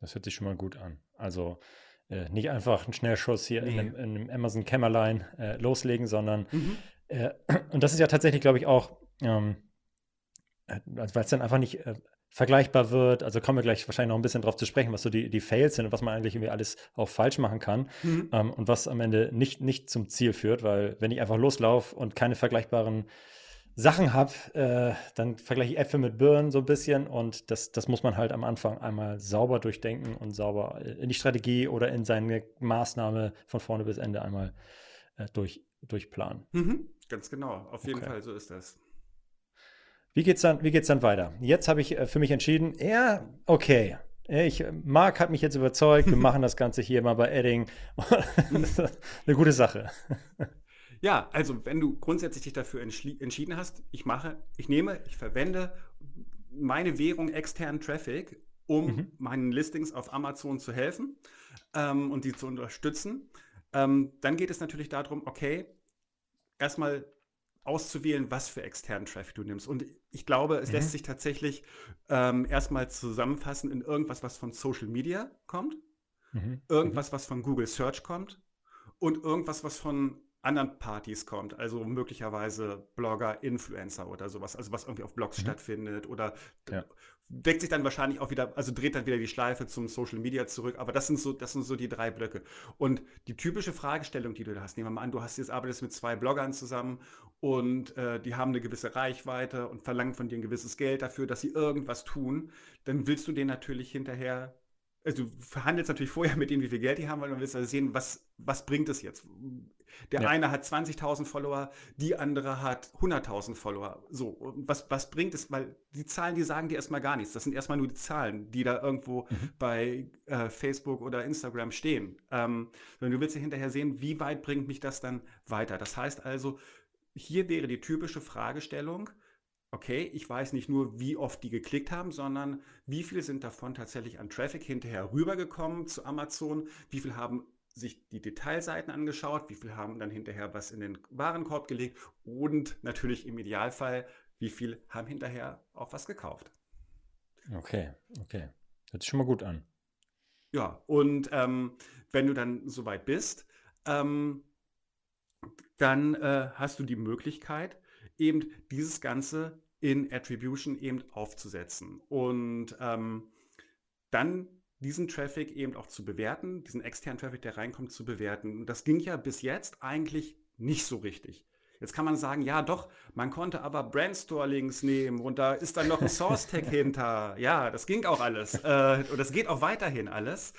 Das hört sich schon mal gut an. Also äh, nicht einfach einen Schnellschuss hier nee. in, einem, in, einem, Amazon Kämmerlein äh, loslegen, sondern mhm. Äh, und das ist ja tatsächlich, glaube ich, auch ähm, äh, also weil es dann einfach nicht äh, vergleichbar wird. Also kommen wir gleich wahrscheinlich noch ein bisschen drauf zu sprechen, was so die, die Fails sind und was man eigentlich irgendwie alles auch falsch machen kann mhm. ähm, und was am Ende nicht, nicht zum Ziel führt, weil wenn ich einfach loslaufe und keine vergleichbaren Sachen habe, äh, dann vergleiche ich Äpfel mit Birnen so ein bisschen und das, das muss man halt am Anfang einmal sauber durchdenken und sauber in die Strategie oder in seine Maßnahme von vorne bis Ende einmal äh, durch, durchplanen. Mhm. Ganz genau, auf jeden okay. Fall, so ist das. Wie geht's dann, wie geht's dann weiter? Jetzt habe ich äh, für mich entschieden, ja, okay. Ich, Marc hat mich jetzt überzeugt, wir machen das Ganze hier mal bei Edding. Eine gute Sache. Ja, also wenn du grundsätzlich dich dafür entschieden hast, ich mache, ich nehme, ich verwende meine Währung externen Traffic, um mhm. meinen Listings auf Amazon zu helfen ähm, und die zu unterstützen, ähm, dann geht es natürlich darum, okay, erstmal auszuwählen, was für externen Traffic du nimmst. Und ich glaube, es mhm. lässt sich tatsächlich ähm, erstmal zusammenfassen in irgendwas, was von Social Media kommt, mhm. irgendwas, was von Google Search kommt und irgendwas, was von anderen Partys kommt, also möglicherweise Blogger, Influencer oder sowas, also was irgendwie auf Blogs mhm. stattfindet oder ja. deckt sich dann wahrscheinlich auch wieder, also dreht dann wieder die Schleife zum Social Media zurück, aber das sind so, das sind so die drei Blöcke. Und die typische Fragestellung, die du da hast, nehmen wir mal an, du hast jetzt arbeitest mit zwei Bloggern zusammen und äh, die haben eine gewisse Reichweite und verlangen von dir ein gewisses Geld dafür, dass sie irgendwas tun, dann willst du denen natürlich hinterher also du verhandelst natürlich vorher mit denen, wie viel Geld die haben wollen und willst also sehen, was, was bringt es jetzt? Der ja. eine hat 20.000 Follower, die andere hat 100.000 Follower. So, was, was bringt es? Weil die Zahlen, die sagen dir erstmal gar nichts. Das sind erstmal nur die Zahlen, die da irgendwo mhm. bei äh, Facebook oder Instagram stehen. Ähm, du willst ja hinterher sehen, wie weit bringt mich das dann weiter. Das heißt also, hier wäre die typische Fragestellung, okay, ich weiß nicht nur, wie oft die geklickt haben, sondern wie viel sind davon tatsächlich an Traffic hinterher rübergekommen zu Amazon, wie viel haben sich die Detailseiten angeschaut, wie viel haben dann hinterher was in den Warenkorb gelegt und natürlich im Idealfall, wie viel haben hinterher auch was gekauft. Okay, okay. Hört sich schon mal gut an. Ja, und ähm, wenn du dann soweit bist, ähm, dann äh, hast du die Möglichkeit, eben dieses Ganze in Attribution eben aufzusetzen. Und ähm, dann diesen Traffic eben auch zu bewerten, diesen externen Traffic, der reinkommt, zu bewerten. Und das ging ja bis jetzt eigentlich nicht so richtig. Jetzt kann man sagen, ja doch, man konnte aber Brandstore-Links nehmen und da ist dann noch ein Source-Tag hinter. Ja, das ging auch alles. Äh, und das geht auch weiterhin alles.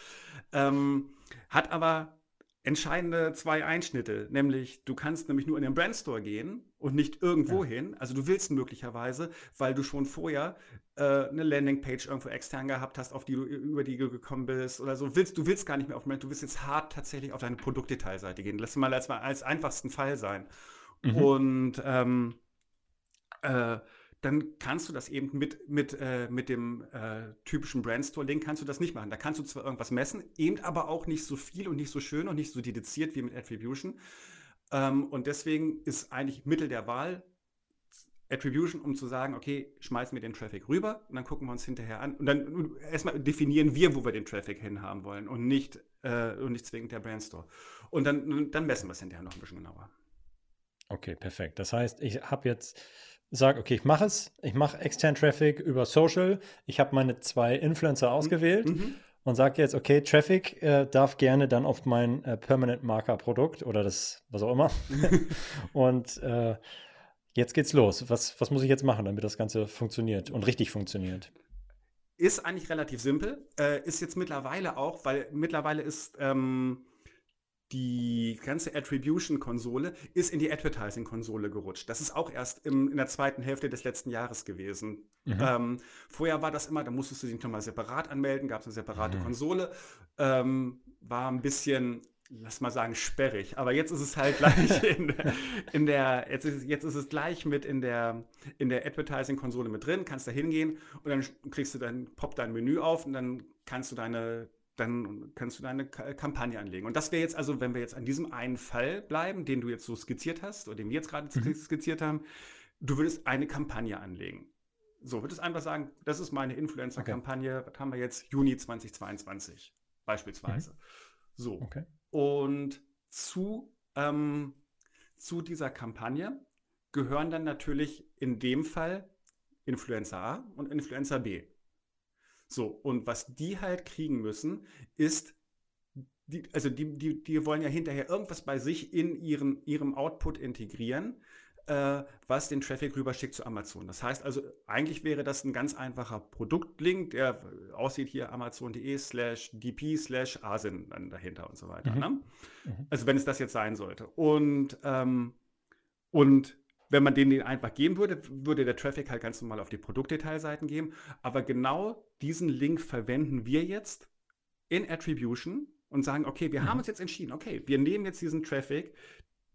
Ähm, hat aber entscheidende zwei Einschnitte, nämlich du kannst nämlich nur in den Brandstore gehen und nicht irgendwo ja. hin. Also du willst möglicherweise, weil du schon vorher äh, eine Landingpage irgendwo extern gehabt hast, auf die du über die du gekommen bist oder so. Willst du willst gar nicht mehr auf Brand, du willst jetzt hart tatsächlich auf deine Produktdetailseite gehen. Lass mal als, als einfachsten Fall sein. Mhm. Und ähm, äh, dann kannst du das eben mit, mit, äh, mit dem äh, typischen Brandstore-Link kannst du das nicht machen. Da kannst du zwar irgendwas messen, eben aber auch nicht so viel und nicht so schön und nicht so dediziert wie mit Attribution. Ähm, und deswegen ist eigentlich Mittel der Wahl Attribution, um zu sagen, okay, schmeißen wir den Traffic rüber und dann gucken wir uns hinterher an. Und dann erstmal definieren wir, wo wir den Traffic hinhaben wollen und nicht, äh, und nicht zwingend der Brandstore. Und dann, dann messen wir es hinterher noch ein bisschen genauer. Okay, perfekt. Das heißt, ich habe jetzt sage, okay, ich mache es, ich mache extern Traffic über Social, ich habe meine zwei Influencer mhm. ausgewählt mhm. und sage jetzt, okay, Traffic äh, darf gerne dann auf mein äh, Permanent Marker Produkt oder das, was auch immer. und äh, jetzt geht's los. Was, was muss ich jetzt machen, damit das Ganze funktioniert und richtig funktioniert? Ist eigentlich relativ simpel. Äh, ist jetzt mittlerweile auch, weil mittlerweile ist ähm, die ganze Attribution-Konsole ist in die Advertising-Konsole gerutscht. Das ist auch erst im, in der zweiten Hälfte des letzten Jahres gewesen. Mhm. Ähm, vorher war das immer, da musstest du dich nochmal separat anmelden, gab es eine separate mhm. Konsole. Ähm, war ein bisschen, lass mal sagen, sperrig. Aber jetzt ist es halt gleich in, in der, jetzt ist, jetzt ist es gleich mit in der, in der Advertising-Konsole mit drin, kannst da hingehen und dann kriegst du dann, poppt dein Menü auf und dann kannst du deine dann kannst du deine Kampagne anlegen. Und das wäre jetzt also, wenn wir jetzt an diesem einen Fall bleiben, den du jetzt so skizziert hast oder den wir jetzt gerade mhm. skizziert haben, du würdest eine Kampagne anlegen. So, würdest einfach sagen, das ist meine Influencer-Kampagne, okay. was haben wir jetzt? Juni 2022 beispielsweise. Mhm. So. Okay. Und zu, ähm, zu dieser Kampagne gehören dann natürlich in dem Fall Influencer A und Influencer B. So, und was die halt kriegen müssen, ist, die, also die, die, die wollen ja hinterher irgendwas bei sich in ihren, ihrem Output integrieren, äh, was den Traffic rüberschickt zu Amazon. Das heißt also, eigentlich wäre das ein ganz einfacher Produktlink, der aussieht hier amazon.de slash dp slash asin dann dahinter und so weiter. Mhm. Ne? Mhm. Also wenn es das jetzt sein sollte. Und, ähm, und wenn man denen den einfach geben würde, würde der Traffic halt ganz normal auf die Produktdetailseiten gehen. Aber genau diesen Link verwenden wir jetzt in Attribution und sagen, okay, wir mhm. haben uns jetzt entschieden, okay, wir nehmen jetzt diesen Traffic,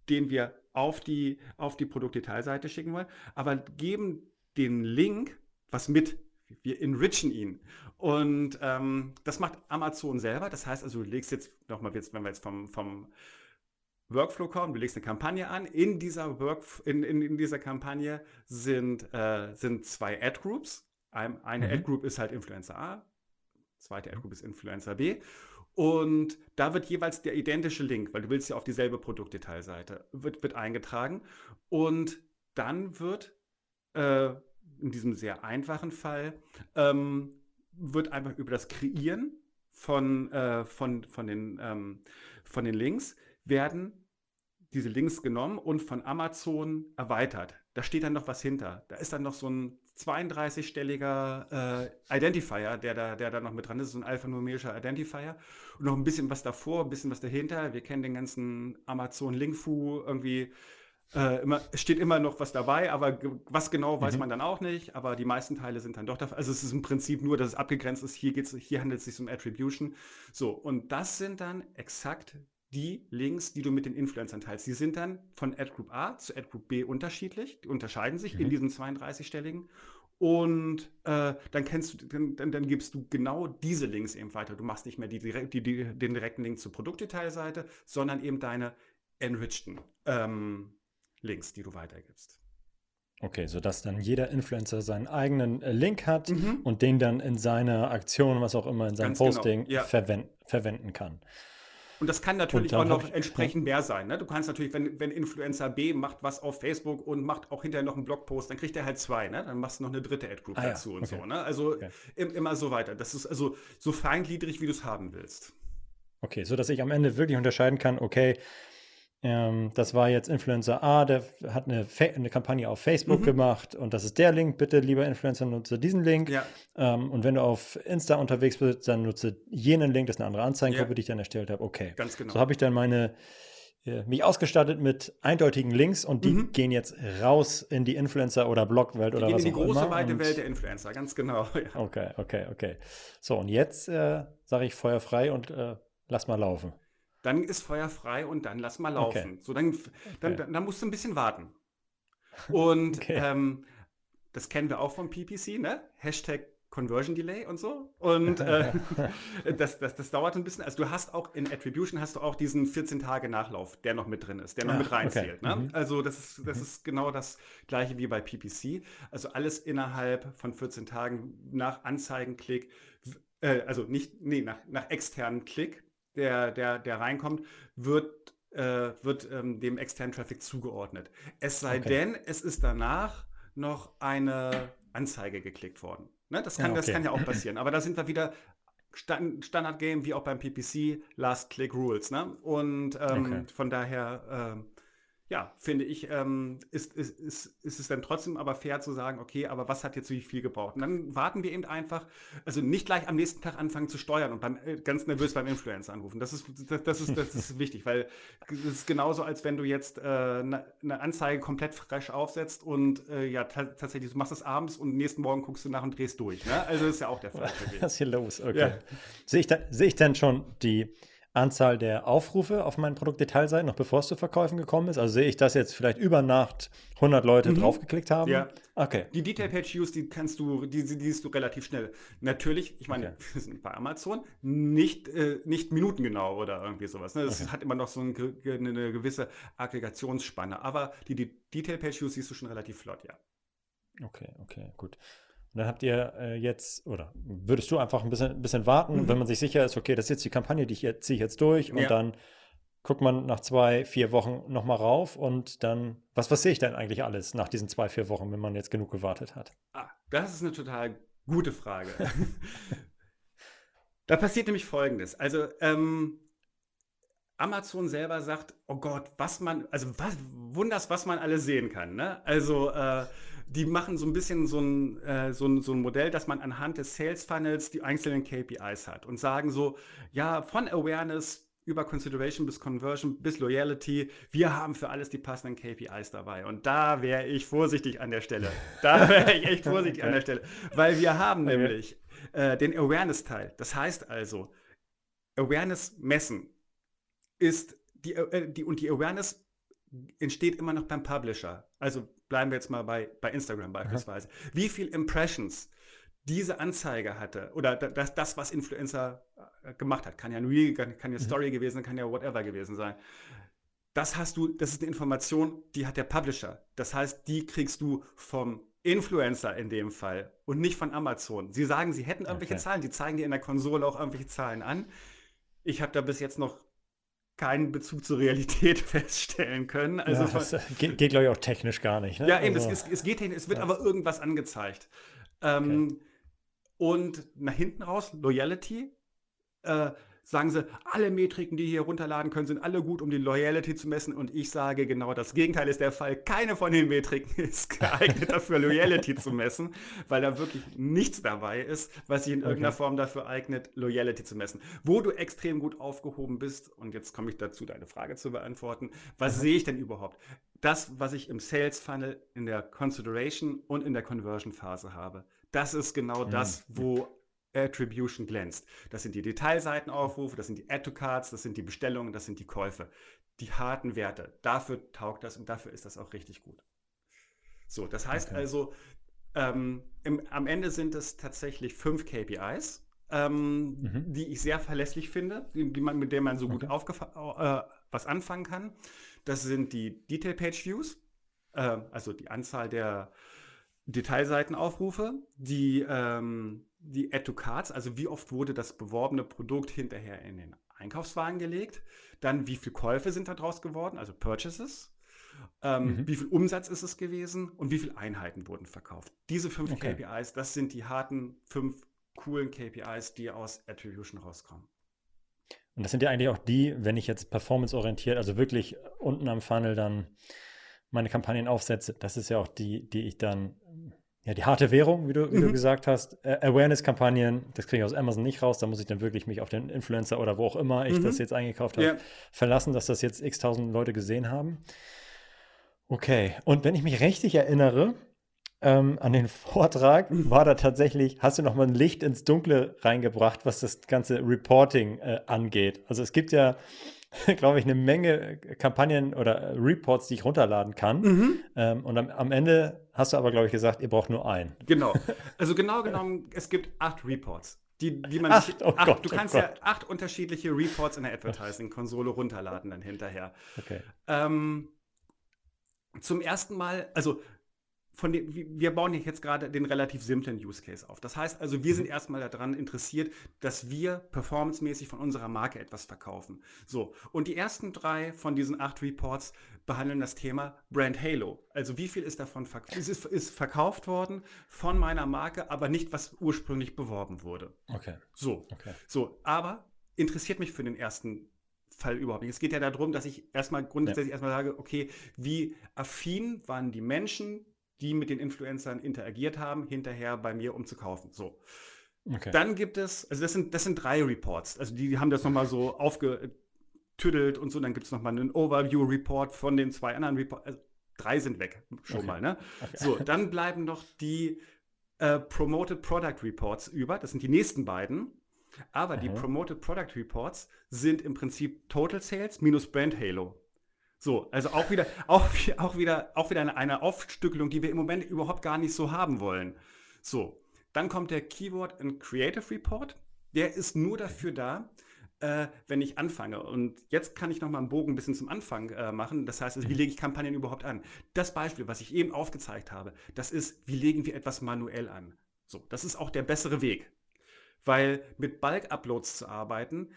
den wir auf die, auf die Produktdetailseite schicken wollen, aber geben den Link was mit. Wir enrichen ihn. Und ähm, das macht Amazon selber. Das heißt also, du legst jetzt nochmal, wenn wir jetzt vom, vom Workflow kommen, du legst eine Kampagne an. In dieser, Work, in, in, in dieser Kampagne sind, äh, sind zwei Ad-Groups. Ein, eine mhm. Ad-Group ist halt Influencer A, zweite Ad-Group ist Influencer B. Und da wird jeweils der identische Link, weil du willst ja auf dieselbe Produktdetailseite, wird, wird eingetragen. Und dann wird äh, in diesem sehr einfachen Fall, ähm, wird einfach über das Kreieren von, äh, von, von, den, ähm, von den Links werden diese Links genommen und von Amazon erweitert. Da steht dann noch was hinter. Da ist dann noch so ein 32-stelliger äh, Identifier, der da, der da noch mit dran ist, so ein alphanumerischer Identifier. Und noch ein bisschen was davor, ein bisschen was dahinter. Wir kennen den ganzen Amazon Linkfu irgendwie. Äh, immer, es steht immer noch was dabei, aber was genau weiß mhm. man dann auch nicht. Aber die meisten Teile sind dann doch dafür. Also es ist im Prinzip nur, dass es abgegrenzt ist. Hier, geht's, hier handelt es sich um Attribution. So, und das sind dann exakt die Links, die du mit den Influencern teilst. Die sind dann von Ad Group A zu Ad Group B unterschiedlich, die unterscheiden sich mhm. in diesen 32-stelligen. Und äh, dann kennst du, dann, dann, dann, gibst du genau diese Links eben weiter. Du machst nicht mehr die, die, die, den direkten Link zur Produktdetailseite, sondern eben deine enrichten ähm, Links, die du weitergibst. Okay, sodass dann jeder Influencer seinen eigenen äh, Link hat mhm. und den dann in seiner Aktion, was auch immer, in seinem Ganz genau, Posting genau. ja. verwend verwenden kann. Und das kann natürlich auch noch entsprechend mehr sein. Ne? Du kannst natürlich, wenn, wenn Influencer B macht was auf Facebook und macht auch hinterher noch einen Blogpost, dann kriegt er halt zwei. Ne? Dann machst du noch eine dritte Ad-Group ah, dazu ja. und okay. so. Ne? Also okay. immer so weiter. Das ist also so feingliedrig, wie du es haben willst. Okay, so dass ich am Ende wirklich unterscheiden kann, okay, ähm, das war jetzt Influencer A, der hat eine, eine Kampagne auf Facebook mhm. gemacht und das ist der Link. Bitte, lieber Influencer, nutze diesen Link. Ja. Ähm, und wenn du auf Insta unterwegs bist, dann nutze jenen Link. Das ist eine andere Anzeigengruppe, ja. die ich dann erstellt habe. Okay. Ganz genau. So habe ich dann meine äh, mich ausgestattet mit eindeutigen Links und die mhm. gehen jetzt raus in die Influencer- oder Blogwelt oder was auch immer. in die große, weite Welt der Influencer, ganz genau. Ja. Okay, okay, okay. So, und jetzt äh, sage ich Feuer frei und äh, lass mal laufen dann ist Feuer frei und dann lass mal laufen. Okay. So, dann, dann, okay. dann, musst du ein bisschen warten. Und okay. ähm, das kennen wir auch vom PPC, ne? Hashtag Conversion Delay und so. Und äh, das, das, das dauert ein bisschen. Also du hast auch in Attribution hast du auch diesen 14-Tage-Nachlauf, der noch mit drin ist, der noch ah, mit reinzählt. Okay. Ne? Mhm. Also das ist, das mhm. ist genau das gleiche wie bei PPC. Also alles innerhalb von 14 Tagen nach Anzeigenklick, äh, also nicht, nee, nach, nach externen Klick der, der, der reinkommt, wird, äh, wird ähm, dem externen Traffic zugeordnet. Es sei okay. denn, es ist danach noch eine Anzeige geklickt worden. Ne? Das, kann, ja, okay. das kann ja auch passieren. Aber da sind wir wieder Stand, Standard-Game, wie auch beim PPC, Last-Click-Rules. Ne? Und ähm, okay. von daher ähm, ja, finde ich, ähm, ist, ist, ist, ist es dann trotzdem aber fair zu sagen, okay, aber was hat jetzt wie viel gebraucht? Und dann warten wir eben einfach, also nicht gleich am nächsten Tag anfangen zu steuern und beim, äh, ganz nervös beim Influencer anrufen. Das ist, das, das ist, das ist wichtig, weil es ist genauso, als wenn du jetzt eine äh, ne Anzeige komplett frisch aufsetzt und äh, ja, tatsächlich, du machst das abends und nächsten Morgen guckst du nach und drehst durch. Ne? Also ist ja auch der Fall. Was ist hier los? Okay. Ja. Sehe ich, da, seh ich denn schon die Anzahl der Aufrufe auf meinen Produktdetailseiten, noch bevor es zu Verkäufen gekommen ist? Also sehe ich, dass jetzt vielleicht über Nacht 100 Leute mhm. draufgeklickt haben? Ja. Okay. Die Detail Page Views, die kannst du, die, die siehst du relativ schnell. Natürlich, ich meine, okay. wir sind bei Amazon, nicht, äh, nicht minutengenau oder irgendwie sowas. Ne? Das okay. hat immer noch so ein, eine gewisse Aggregationsspanne. Aber die, die Detail Page Views siehst du schon relativ flott, ja. Okay, okay, gut. Dann habt ihr äh, jetzt, oder würdest du einfach ein bisschen, ein bisschen warten, mhm. wenn man sich sicher ist, okay, das ist jetzt die Kampagne, die ich ziehe ich jetzt durch und ja. dann guckt man nach zwei, vier Wochen nochmal rauf und dann, was, was sehe ich denn eigentlich alles nach diesen zwei, vier Wochen, wenn man jetzt genug gewartet hat? Ah, das ist eine total gute Frage. da passiert nämlich Folgendes. Also, ähm, Amazon selber sagt, oh Gott, was man, also was, wunders, was man alles sehen kann. Ne? Also äh, die machen so ein bisschen so ein, äh, so, ein, so ein Modell, dass man anhand des Sales Funnels die einzelnen KPIs hat und sagen so, ja, von Awareness über Consideration bis Conversion bis Loyalty. Wir haben für alles die passenden KPIs dabei. Und da wäre ich vorsichtig an der Stelle. Da wäre ich echt vorsichtig okay. an der Stelle. Weil wir haben okay. nämlich äh, den Awareness-Teil. Das heißt also, Awareness messen ist die, äh, die und die Awareness entsteht immer noch beim Publisher. Also bleiben wir jetzt mal bei, bei Instagram beispielsweise. Aha. Wie viel Impressions diese Anzeige hatte oder das, das was Influencer äh, gemacht hat, kann ja ein kann, kann ja mhm. Story mhm. gewesen, kann ja whatever gewesen sein. das hast du, das ist eine Information, die hat der Publisher. Das heißt, die kriegst du vom Influencer in dem Fall und nicht von Amazon. Sie sagen, sie hätten irgendwelche okay. Zahlen, die zeigen dir in der Konsole auch irgendwelche Zahlen an. Ich habe da bis jetzt noch keinen Bezug zur Realität feststellen können. Also ja, das geht, geht glaube ich, auch technisch gar nicht. Ne? Ja, eben, also, es, es, geht technisch, es wird ja. aber irgendwas angezeigt. Ähm, okay. Und nach hinten raus, Loyalty, äh, sagen sie, alle Metriken, die hier runterladen können, sind alle gut, um die Loyalty zu messen. Und ich sage, genau das Gegenteil ist der Fall. Keine von den Metriken ist geeignet dafür, Loyalty zu messen, weil da wirklich nichts dabei ist, was sich in okay. irgendeiner Form dafür eignet, Loyalty zu messen. Wo du extrem gut aufgehoben bist, und jetzt komme ich dazu, deine Frage zu beantworten, was mhm. sehe ich denn überhaupt? Das, was ich im Sales Funnel, in der Consideration und in der Conversion Phase habe. Das ist genau mhm. das, wo Attribution glänzt. Das sind die Detailseitenaufrufe, das sind die Add-to-Cards, das sind die Bestellungen, das sind die Käufe. Die harten Werte. Dafür taugt das und dafür ist das auch richtig gut. So, das heißt okay. also, ähm, im, am Ende sind es tatsächlich fünf KPIs, ähm, mhm. die ich sehr verlässlich finde, die, die man, mit denen man so gut okay. äh, was anfangen kann. Das sind die Detail Page Views, äh, also die Anzahl der Detailseitenaufrufe, die ähm, die Add to Cards, also wie oft wurde das beworbene Produkt hinterher in den Einkaufswagen gelegt, dann wie viele Käufe sind daraus geworden, also Purchases, ähm, mhm. wie viel Umsatz ist es gewesen und wie viele Einheiten wurden verkauft. Diese fünf okay. KPIs, das sind die harten fünf coolen KPIs, die aus Attribution rauskommen. Und das sind ja eigentlich auch die, wenn ich jetzt performanceorientiert, also wirklich unten am Funnel dann meine Kampagnen aufsetze, das ist ja auch die, die ich dann ja, die harte Währung, wie du, wie mhm. du gesagt hast. Awareness-Kampagnen, das kriege ich aus Amazon nicht raus. Da muss ich dann wirklich mich auf den Influencer oder wo auch immer ich mhm. das jetzt eingekauft habe, ja. verlassen, dass das jetzt x tausend Leute gesehen haben. Okay, und wenn ich mich richtig erinnere, ähm, an den Vortrag mhm. war da tatsächlich, hast du noch mal ein Licht ins Dunkle reingebracht, was das ganze Reporting äh, angeht. Also es gibt ja glaube ich, eine Menge Kampagnen oder Reports, die ich runterladen kann. Mhm. Ähm, und am, am, Ende hast du aber, glaube ich, gesagt, ihr braucht nur einen. Genau. Also genau genommen, es gibt acht Reports. Die, die man acht, oh acht, Gott, du oh kannst oh ja acht unterschiedliche Reports in der Advertising-Konsole runterladen dann hinterher. Okay. Ähm, zum ersten Mal, also von den, wir bauen jetzt gerade den relativ simplen Use Case auf. Das heißt also, wir sind mhm. erstmal daran interessiert, dass wir performancemäßig von unserer Marke etwas verkaufen. So. Und die ersten drei von diesen acht Reports behandeln das Thema Brand Halo. Also wie viel ist davon verk ist, ist verkauft worden von meiner Marke, aber nicht, was ursprünglich beworben wurde. Okay. So. Okay. So. Aber interessiert mich für den ersten Fall überhaupt nicht. Es geht ja darum, dass ich erstmal grundsätzlich ja. erstmal sage, okay, wie affin waren die Menschen, die mit den Influencern interagiert haben, hinterher bei mir, um zu kaufen. So. Okay. Dann gibt es, also das sind, das sind drei Reports. Also die haben das nochmal so aufgetüdelt und so. Dann gibt es nochmal einen Overview-Report von den zwei anderen Reports. Also drei sind weg, schon okay. mal. Ne? Okay. So, dann bleiben noch die äh, Promoted Product Reports über. Das sind die nächsten beiden. Aber Aha. die Promoted Product Reports sind im Prinzip Total Sales minus Brand Halo. So, also auch wieder, auch, auch wieder, auch wieder eine, eine Aufstückelung, die wir im Moment überhaupt gar nicht so haben wollen. So, dann kommt der Keyword and Creative Report. Der ist nur dafür da, äh, wenn ich anfange. Und jetzt kann ich noch mal einen Bogen ein bisschen zum Anfang äh, machen. Das heißt, also, wie lege ich Kampagnen überhaupt an? Das Beispiel, was ich eben aufgezeigt habe, das ist, wie legen wir etwas manuell an? So, das ist auch der bessere Weg. Weil mit Bulk-Uploads zu arbeiten,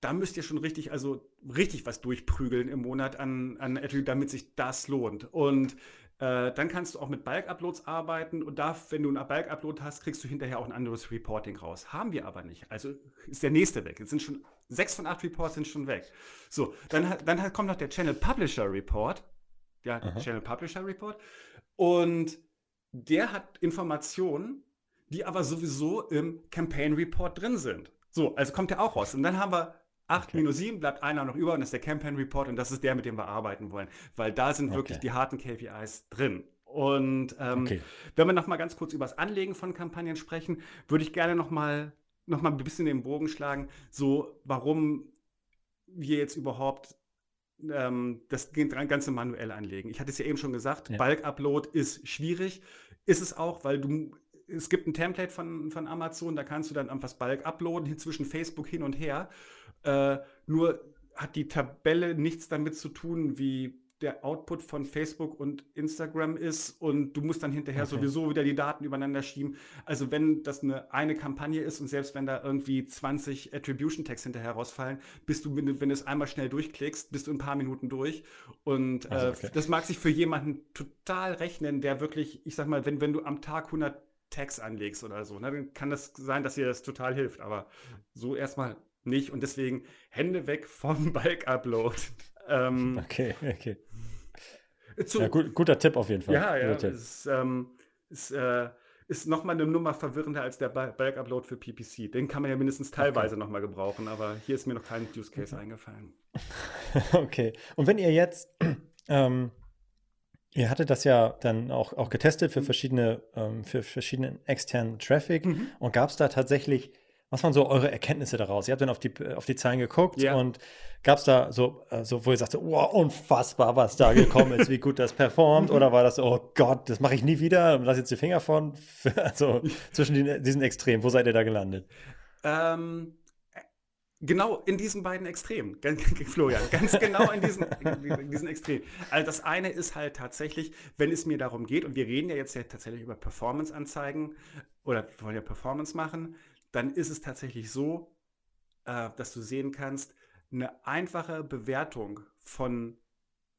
da müsst ihr schon richtig, also richtig was durchprügeln im Monat an, an Attribute, damit sich das lohnt. Und äh, dann kannst du auch mit Bulk-Uploads arbeiten und da, wenn du einen Bulk-Upload hast, kriegst du hinterher auch ein anderes Reporting raus. Haben wir aber nicht. Also ist der nächste weg. Jetzt sind schon sechs von acht Reports sind schon weg. So, dann, dann kommt noch der Channel Publisher Report. Ja, der Channel Publisher Report. Und der hat Informationen, die aber sowieso im Campaign Report drin sind. So, also kommt der auch raus. Und dann haben wir 8 okay. minus 7 bleibt einer noch über und das ist der Campaign Report und das ist der, mit dem wir arbeiten wollen, weil da sind okay. wirklich die harten KPIs drin. Und ähm, okay. wenn wir noch mal ganz kurz über das Anlegen von Kampagnen sprechen, würde ich gerne noch mal, noch mal ein bisschen den Bogen schlagen, so warum wir jetzt überhaupt ähm, das Ganze manuell anlegen. Ich hatte es ja eben schon gesagt, ja. Bulk-Upload ist schwierig. Ist es auch, weil du es gibt ein Template von, von Amazon, da kannst du dann einfach Bulk uploaden, zwischen Facebook hin und her. Äh, nur hat die Tabelle nichts damit zu tun, wie der Output von Facebook und Instagram ist und du musst dann hinterher okay. sowieso wieder die Daten übereinander schieben. Also wenn das eine, eine Kampagne ist und selbst wenn da irgendwie 20 Attribution-Tags hinterher rausfallen, bist du, wenn du, wenn du es einmal schnell durchklickst, bist du in ein paar Minuten durch. Und also, okay. äh, das mag sich für jemanden total rechnen, der wirklich, ich sag mal, wenn, wenn du am Tag 100 Tags anlegst oder so, ne, dann kann das sein, dass dir das total hilft. Aber so erstmal nicht und deswegen Hände weg vom Bulk-Upload. Ähm, okay, okay. Zu, ja, gut, guter Tipp auf jeden Fall. Ja, ja. Ist, ähm, ist, äh, ist nochmal eine Nummer verwirrender als der Bulk-Upload für PPC. Den kann man ja mindestens teilweise okay. nochmal gebrauchen, aber hier ist mir noch kein Use Case okay. eingefallen. okay. Und wenn ihr jetzt, ähm, ihr hattet das ja dann auch, auch getestet für mhm. verschiedene, ähm, für verschiedenen externen Traffic mhm. und gab es da tatsächlich was waren so eure Erkenntnisse daraus? Ihr habt dann auf die, auf die Zahlen geguckt ja. und gab es da so, äh, so, wo ihr sagte, wow, unfassbar, was da gekommen ist, wie gut das performt? Oder war das so, oh Gott, das mache ich nie wieder, lass jetzt die Finger von? Also zwischen die, diesen Extremen, wo seid ihr da gelandet? Ähm, Genau in diesen beiden Extremen, Florian, ganz genau in diesen, in diesen Extremen. Also das eine ist halt tatsächlich, wenn es mir darum geht, und wir reden ja jetzt ja tatsächlich über Performance-Anzeigen oder wollen ja Performance machen, dann ist es tatsächlich so, äh, dass du sehen kannst, eine einfache Bewertung von,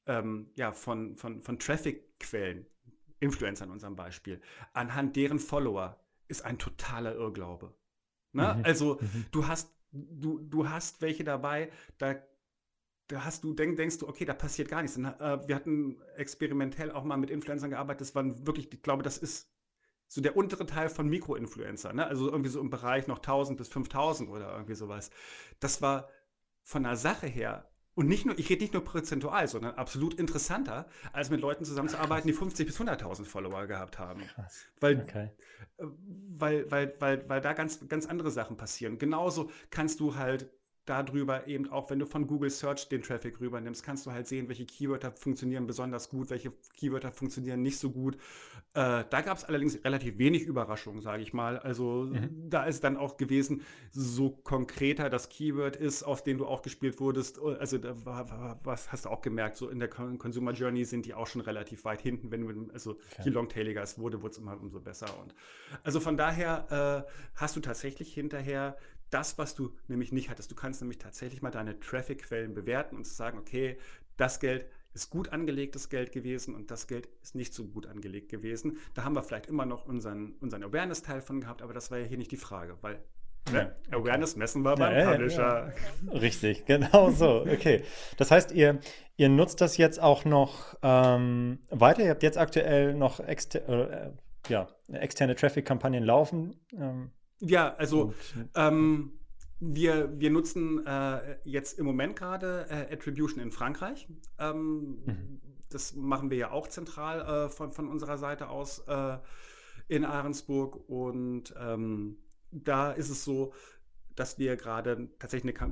ähm, ja, von, von, von Traffic-Quellen, Influencer in unserem Beispiel, anhand deren Follower ist ein totaler Irrglaube. Ne? Mhm. Also mhm. du hast, du, du hast welche dabei, da da hast du, denk, denkst du, okay, da passiert gar nichts. Äh, wir hatten experimentell auch mal mit Influencern gearbeitet, das waren wirklich, ich glaube, das ist so der untere Teil von Mikroinfluencer, ne? also irgendwie so im Bereich noch 1000 bis 5000 oder irgendwie sowas. Das war von der Sache her und nicht nur, ich rede nicht nur prozentual, sondern absolut interessanter, als mit Leuten zusammenzuarbeiten, die 50 bis 100.000 Follower gehabt haben. Krass. Weil, okay. Äh, weil, weil, weil, weil da ganz, ganz andere Sachen passieren. Genauso kannst du halt darüber eben auch, wenn du von Google Search den Traffic rübernimmst, kannst du halt sehen, welche Keywörter funktionieren besonders gut, welche Keywörter funktionieren nicht so gut. Äh, da gab es allerdings relativ wenig Überraschungen, sage ich mal. Also mhm. da ist dann auch gewesen, so konkreter das Keyword ist, auf den du auch gespielt wurdest. Also da war, was hast du auch gemerkt, so in der Consumer Journey sind die auch schon relativ weit hinten. Wenn du, also okay. je longtailiger es wurde, wurde es immer umso besser. Und also von daher äh, hast du tatsächlich hinterher das, was du nämlich nicht hattest. Du kannst nämlich tatsächlich mal deine Traffic-Quellen bewerten und sagen, okay, das Geld ist gut angelegtes Geld gewesen und das Geld ist nicht so gut angelegt gewesen. Da haben wir vielleicht immer noch unseren, unseren Awareness-Teil von gehabt, aber das war ja hier nicht die Frage, weil Ne? Awareness messen wir beim ja, Publisher. Ja, ja. Richtig, genau so. Okay. Das heißt, ihr, ihr nutzt das jetzt auch noch ähm, weiter. Ihr habt jetzt aktuell noch exter äh, ja, externe Traffic-Kampagnen laufen. Ähm, ja, also ähm, wir, wir nutzen äh, jetzt im Moment gerade äh, Attribution in Frankreich. Ähm, mhm. Das machen wir ja auch zentral äh, von, von unserer Seite aus äh, in Ahrensburg. Und ähm, da ist es so, dass wir gerade tatsächlich eine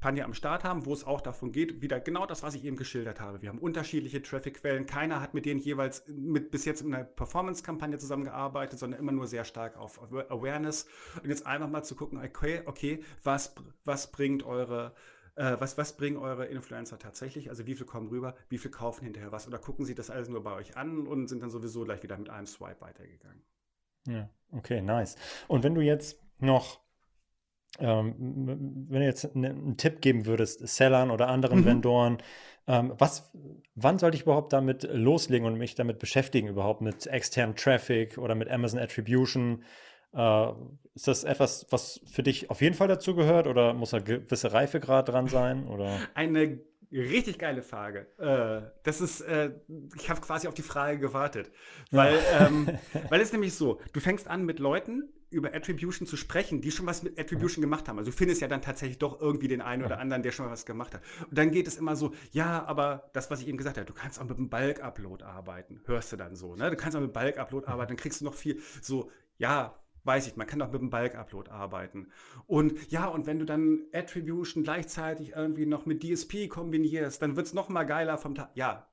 Kampagne am Start haben, wo es auch davon geht, wieder genau das, was ich eben geschildert habe. Wir haben unterschiedliche Traffic-Quellen. Keiner hat mit denen jeweils mit bis jetzt in einer Performance-Kampagne zusammengearbeitet, sondern immer nur sehr stark auf Awareness. Und jetzt einfach mal zu gucken, okay, okay, was, was bringt eure äh, was, was bringen eure Influencer tatsächlich? Also wie viel kommen rüber, wie viel kaufen hinterher was? Oder gucken sie das alles nur bei euch an und sind dann sowieso gleich wieder mit einem Swipe weitergegangen? Ja, okay, nice. Und wenn du jetzt noch ähm, wenn du jetzt einen Tipp geben würdest, Sellern oder anderen mhm. Vendoren, ähm, was, wann sollte ich überhaupt damit loslegen und mich damit beschäftigen, überhaupt mit externem Traffic oder mit Amazon Attribution? Äh, ist das etwas, was für dich auf jeden Fall dazu gehört oder muss da gewisse Reifegrad dran sein? Oder? Eine Richtig geile Frage. Äh, das ist, äh, ich habe quasi auf die Frage gewartet. Weil, ja. ähm, weil es nämlich so, du fängst an mit Leuten über Attribution zu sprechen, die schon was mit Attribution gemacht haben. Also du findest ja dann tatsächlich doch irgendwie den einen oder anderen, der schon mal was gemacht hat. Und dann geht es immer so, ja, aber das, was ich eben gesagt habe, du kannst auch mit einem Bulk-Upload arbeiten, hörst du dann so. Ne? Du kannst auch mit Bulk-Upload arbeiten, dann kriegst du noch viel so, ja, weiß ich, man kann auch mit dem Bulk-Upload arbeiten. Und ja, und wenn du dann Attribution gleichzeitig irgendwie noch mit DSP kombinierst, dann wird es noch mal geiler vom Tag. Ja,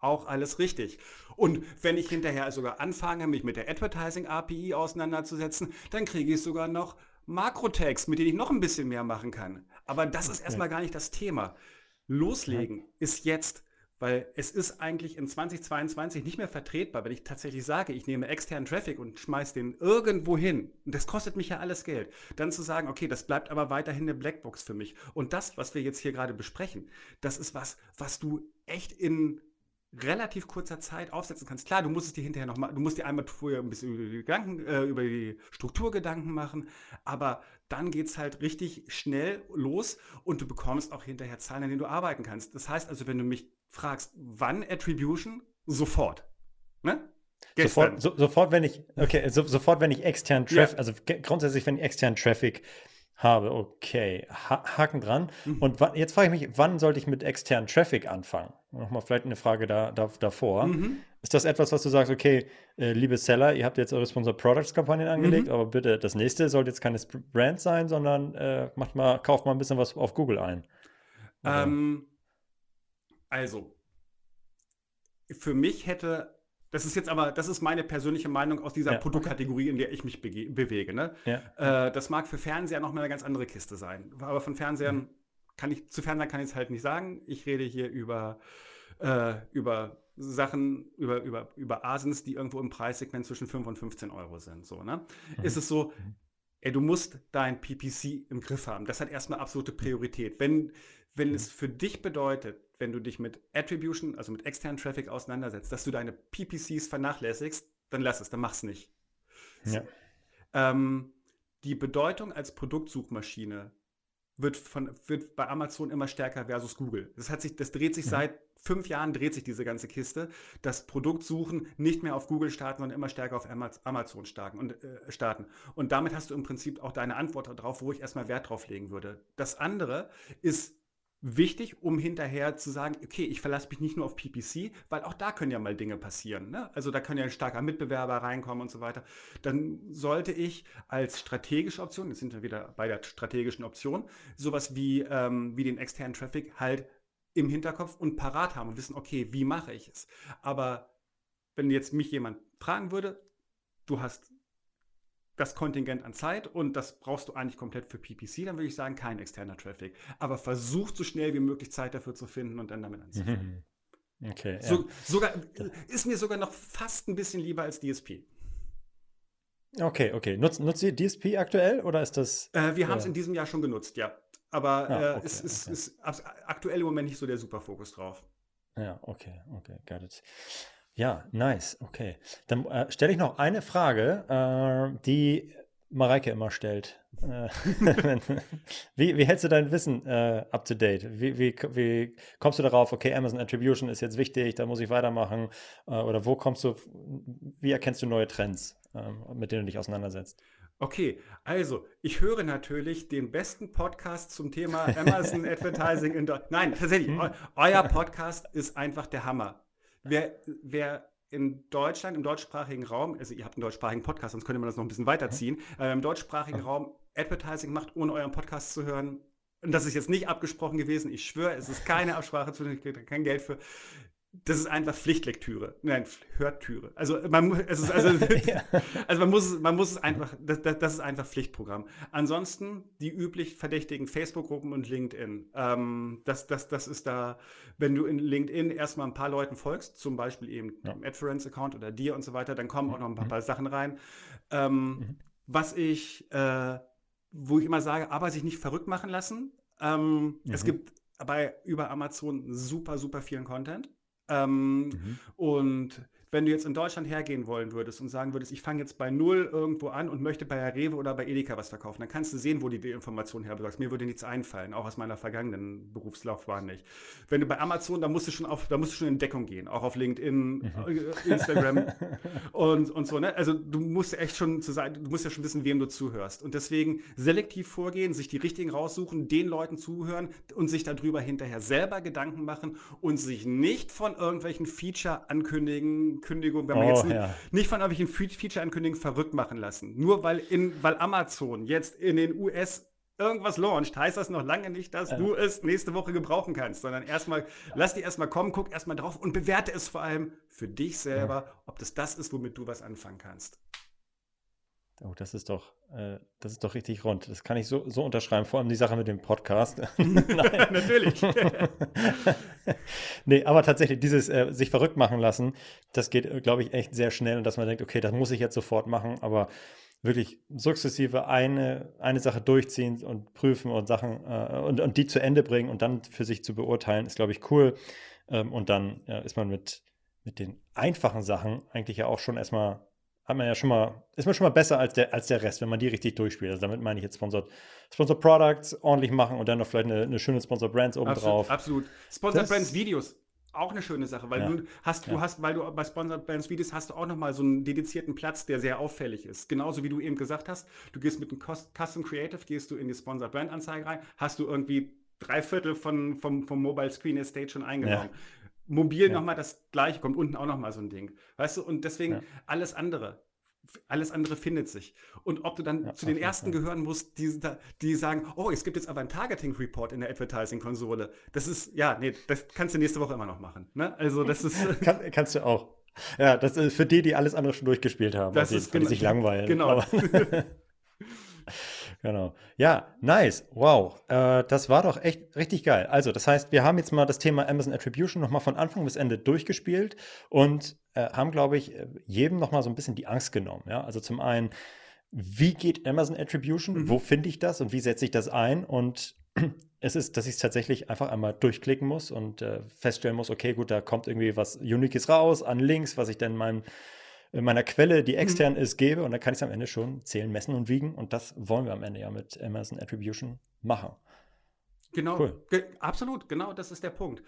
auch alles richtig. Und wenn ich hinterher sogar anfange, mich mit der Advertising API auseinanderzusetzen, dann kriege ich sogar noch Makrotags, mit denen ich noch ein bisschen mehr machen kann. Aber das ist erstmal gar nicht das Thema. Loslegen ist jetzt, weil es ist eigentlich in 2022 nicht mehr vertretbar, wenn ich tatsächlich sage, ich nehme externen Traffic und schmeiße den irgendwo hin. Und das kostet mich ja alles Geld. Dann zu sagen, okay, das bleibt aber weiterhin eine Blackbox für mich. Und das, was wir jetzt hier gerade besprechen, das ist was, was du echt in relativ kurzer Zeit aufsetzen kannst. Klar, du musst es dir hinterher noch mal, du musst dir einmal vorher ein bisschen über die Gedanken, äh, über die Struktur Gedanken machen, aber dann geht es halt richtig schnell los und du bekommst auch hinterher Zahlen, an denen du arbeiten kannst. Das heißt also, wenn du mich fragst, wann Attribution, sofort. Ne? Sofort, so, sofort, wenn ich, okay, so, sofort, wenn ich externen Traffic, ja. also grundsätzlich, wenn ich externen Traffic habe, okay, ha Haken dran. Mhm. Und jetzt frage ich mich, wann sollte ich mit externen Traffic anfangen? Nochmal vielleicht eine Frage da, da davor. Mhm. Ist das etwas, was du sagst, okay, äh, liebe Seller, ihr habt jetzt eure Sponsor Products Kampagnen angelegt, mhm. aber bitte, das nächste sollte jetzt keine Brand sein, sondern äh, macht mal, kauft mal ein bisschen was auf Google ein. Ähm, also, für mich hätte das ist jetzt aber, das ist meine persönliche Meinung aus dieser ja, Produktkategorie, in der ich mich bewege. Ne? Ja. Äh, das mag für Fernseher noch mal eine ganz andere Kiste sein. Aber von Fernsehern mhm. kann ich, zu Fernsehern kann ich es halt nicht sagen. Ich rede hier über, äh, über Sachen, über, über, über Asens, die irgendwo im Preissegment zwischen 5 und 15 Euro sind. So, ne? Mhm. Ist es so, mhm. Ey, du musst dein PPC im Griff haben. Das hat erstmal absolute Priorität. Wenn, wenn mhm. es für dich bedeutet, wenn du dich mit Attribution, also mit externen Traffic auseinandersetzt, dass du deine PPCs vernachlässigst, dann lass es, dann mach's nicht. Ja. Ähm, die Bedeutung als Produktsuchmaschine wird, von, wird bei Amazon immer stärker versus Google. Das, hat sich, das dreht sich mhm. seit fünf Jahren, dreht sich diese ganze Kiste. Das Produktsuchen nicht mehr auf Google starten, sondern immer stärker auf Amazon starten und, äh, starten. Und damit hast du im Prinzip auch deine Antwort darauf, wo ich erstmal Wert drauf legen würde. Das andere ist wichtig, um hinterher zu sagen, okay, ich verlasse mich nicht nur auf PPC, weil auch da können ja mal Dinge passieren. Ne? Also da können ja ein starker Mitbewerber reinkommen und so weiter. Dann sollte ich als strategische Option, jetzt sind wir wieder bei der strategischen Option, sowas wie, ähm, wie den externen Traffic halt im Hinterkopf und parat haben und wissen, okay, wie mache ich es? Aber wenn jetzt mich jemand fragen würde, du hast das Kontingent an Zeit und das brauchst du eigentlich komplett für PPC, dann würde ich sagen, kein externer Traffic. Aber versuch so schnell wie möglich Zeit dafür zu finden und dann damit anzufangen. Okay. So, ja. Sogar ist mir sogar noch fast ein bisschen lieber als DSP. Okay, okay. Nutzt, nutzt ihr DSP aktuell oder ist das? Äh, wir haben es in diesem Jahr schon genutzt, ja. Aber ah, äh, okay, es ist, okay. ist, aktuell im Moment nicht so der Superfokus drauf. Ja, okay, okay, got it. Ja, nice, okay. Dann äh, stelle ich noch eine Frage, äh, die Mareike immer stellt. Äh, wie, wie hältst du dein Wissen äh, up to date? Wie, wie, wie, kommst du darauf, okay, Amazon Attribution ist jetzt wichtig, da muss ich weitermachen? Äh, oder wo kommst du, wie erkennst du neue Trends, ähm, mit denen du dich auseinandersetzt? Okay, also ich höre natürlich den besten Podcast zum Thema Amazon Advertising in Deutschland. Nein, tatsächlich, hm. euer Podcast ist einfach der Hammer. Wer, wer in Deutschland, im deutschsprachigen Raum, also ihr habt einen deutschsprachigen Podcast, sonst könnte man das noch ein bisschen weiterziehen, äh, im deutschsprachigen Raum Advertising macht, ohne euren Podcast zu hören. Und das ist jetzt nicht abgesprochen gewesen. Ich schwöre, es ist keine Absprache zu, ich kriege kein Geld für das ist einfach Pflichtlektüre. Nein, Hörtüre. Also man, es ist, also, also man muss, man muss es einfach, das, das, ist einfach Pflichtprogramm. Ansonsten die üblich verdächtigen Facebook-Gruppen und LinkedIn. Ähm, das, das, das ist da, wenn du in LinkedIn erstmal ein paar Leuten folgst, zum Beispiel eben ja. dem AdFerence-Account oder dir und so weiter, dann kommen auch noch ein paar, mhm. paar Sachen rein. Ähm, mhm. Was ich, äh, wo ich immer sage, aber sich nicht verrückt machen lassen. Ähm, mhm. Es gibt bei über Amazon super, super vielen Content. Ähm, mhm. Und wenn du jetzt in Deutschland hergehen wollen würdest und sagen würdest, ich fange jetzt bei Null irgendwo an und möchte bei Rewe oder bei Edeka was verkaufen, dann kannst du sehen, wo du die Informationen herbesorgst. Mir würde nichts einfallen, auch aus meiner vergangenen Berufslaufbahn nicht. Wenn du bei Amazon, da musst du schon auf, da musst du schon in Deckung gehen, auch auf LinkedIn, mhm. Äh, Instagram und, und so. Ne? Also du musst echt schon zu sein, du musst ja schon wissen, wem du zuhörst. Und deswegen selektiv vorgehen, sich die richtigen raussuchen, den Leuten zuhören und sich darüber hinterher selber Gedanken machen und sich nicht von irgendwelchen Feature ankündigen, Ankündigung, wenn man oh, jetzt nicht, ja. nicht von irgendwelchen Feature-Ankündigungen verrückt machen lassen. Nur weil, in, weil Amazon jetzt in den US irgendwas launcht, heißt das noch lange nicht, dass ja. du es nächste Woche gebrauchen kannst, sondern erstmal, lass die erstmal kommen, guck erstmal drauf und bewerte es vor allem für dich selber, ob das das ist, womit du was anfangen kannst. Oh, das ist doch, äh, das ist doch richtig rund. Das kann ich so, so unterschreiben, vor allem die Sache mit dem Podcast. Nein, natürlich. nee, aber tatsächlich, dieses äh, sich verrückt machen lassen, das geht, äh, glaube ich, echt sehr schnell und dass man denkt, okay, das muss ich jetzt sofort machen, aber wirklich sukzessive eine, eine Sache durchziehen und prüfen und Sachen äh, und, und die zu Ende bringen und dann für sich zu beurteilen, ist, glaube ich, cool. Ähm, und dann äh, ist man mit, mit den einfachen Sachen eigentlich ja auch schon erstmal hat man ja schon mal, ist man schon mal besser als der, als der Rest, wenn man die richtig durchspielt. Also damit meine ich jetzt Sponsored, Sponsored Products ordentlich machen und dann noch vielleicht eine, eine schöne Sponsored Brands oben drauf. Absolut. Sponsored Brands Videos. Auch eine schöne Sache, weil ja. du hast, du ja. hast, weil du bei Sponsored Brands Videos hast du auch nochmal so einen dedizierten Platz, der sehr auffällig ist. Genauso wie du eben gesagt hast, du gehst mit einem Custom Creative, gehst du in die Sponsored Brand Anzeige rein, hast du irgendwie drei Viertel von, vom, vom Mobile Screen Estate schon eingenommen. Ja mobil ja. nochmal das gleiche, kommt unten auch nochmal so ein Ding. Weißt du, und deswegen ja. alles andere. Alles andere findet sich. Und ob du dann ja, zu den ersten Fall. gehören musst, die, die sagen, oh, es gibt jetzt aber einen Targeting-Report in der Advertising-Konsole. Das ist, ja, nee, das kannst du nächste Woche immer noch machen. Ne? Also das ist. Kann, kannst du auch. Ja, das ist für die, die alles andere schon durchgespielt haben, das ist die sich langweilen. Genau. Genau. Ja, nice. Wow. Äh, das war doch echt richtig geil. Also, das heißt, wir haben jetzt mal das Thema Amazon Attribution nochmal von Anfang bis Ende durchgespielt und äh, haben, glaube ich, jedem nochmal so ein bisschen die Angst genommen. Ja, also zum einen, wie geht Amazon Attribution? Mhm. Wo finde ich das und wie setze ich das ein? Und es ist, dass ich es tatsächlich einfach einmal durchklicken muss und äh, feststellen muss, okay, gut, da kommt irgendwie was Uniques raus an Links, was ich dann meinem in meiner Quelle, die mhm. extern ist, gebe und dann kann ich es am Ende schon zählen, messen und wiegen und das wollen wir am Ende ja mit Amazon Attribution machen. Genau, cool. ge absolut, genau, das ist der Punkt.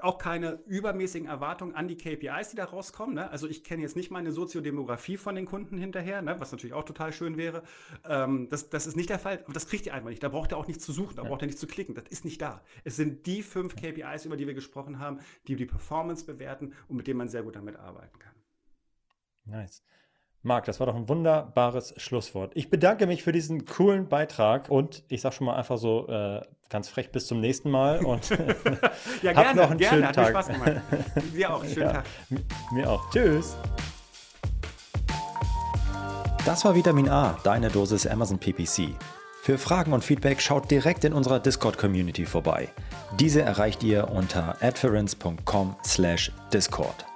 Auch keine übermäßigen Erwartungen an die KPIs, die da rauskommen. Ne? Also ich kenne jetzt nicht meine Soziodemografie von den Kunden hinterher, ne? was natürlich auch total schön wäre. Ähm, das, das ist nicht der Fall, aber das kriegt ihr einfach nicht. Da braucht ihr auch nicht zu suchen, da ja. braucht ihr nicht zu klicken. Das ist nicht da. Es sind die fünf KPIs, über die wir gesprochen haben, die die Performance bewerten und mit denen man sehr gut damit arbeiten kann. Nice. Marc, das war doch ein wunderbares Schlusswort. Ich bedanke mich für diesen coolen Beitrag und ich sage schon mal einfach so äh, ganz frech bis zum nächsten Mal und ja, gerne, noch einen gerne, schönen hat Tag. Mir Spaß gemacht. Dir auch, schönen ja, Tag. Mir auch. Tschüss. Das war Vitamin A, deine Dosis Amazon PPC. Für Fragen und Feedback schaut direkt in unserer Discord-Community vorbei. Diese erreicht ihr unter adference.com/discord.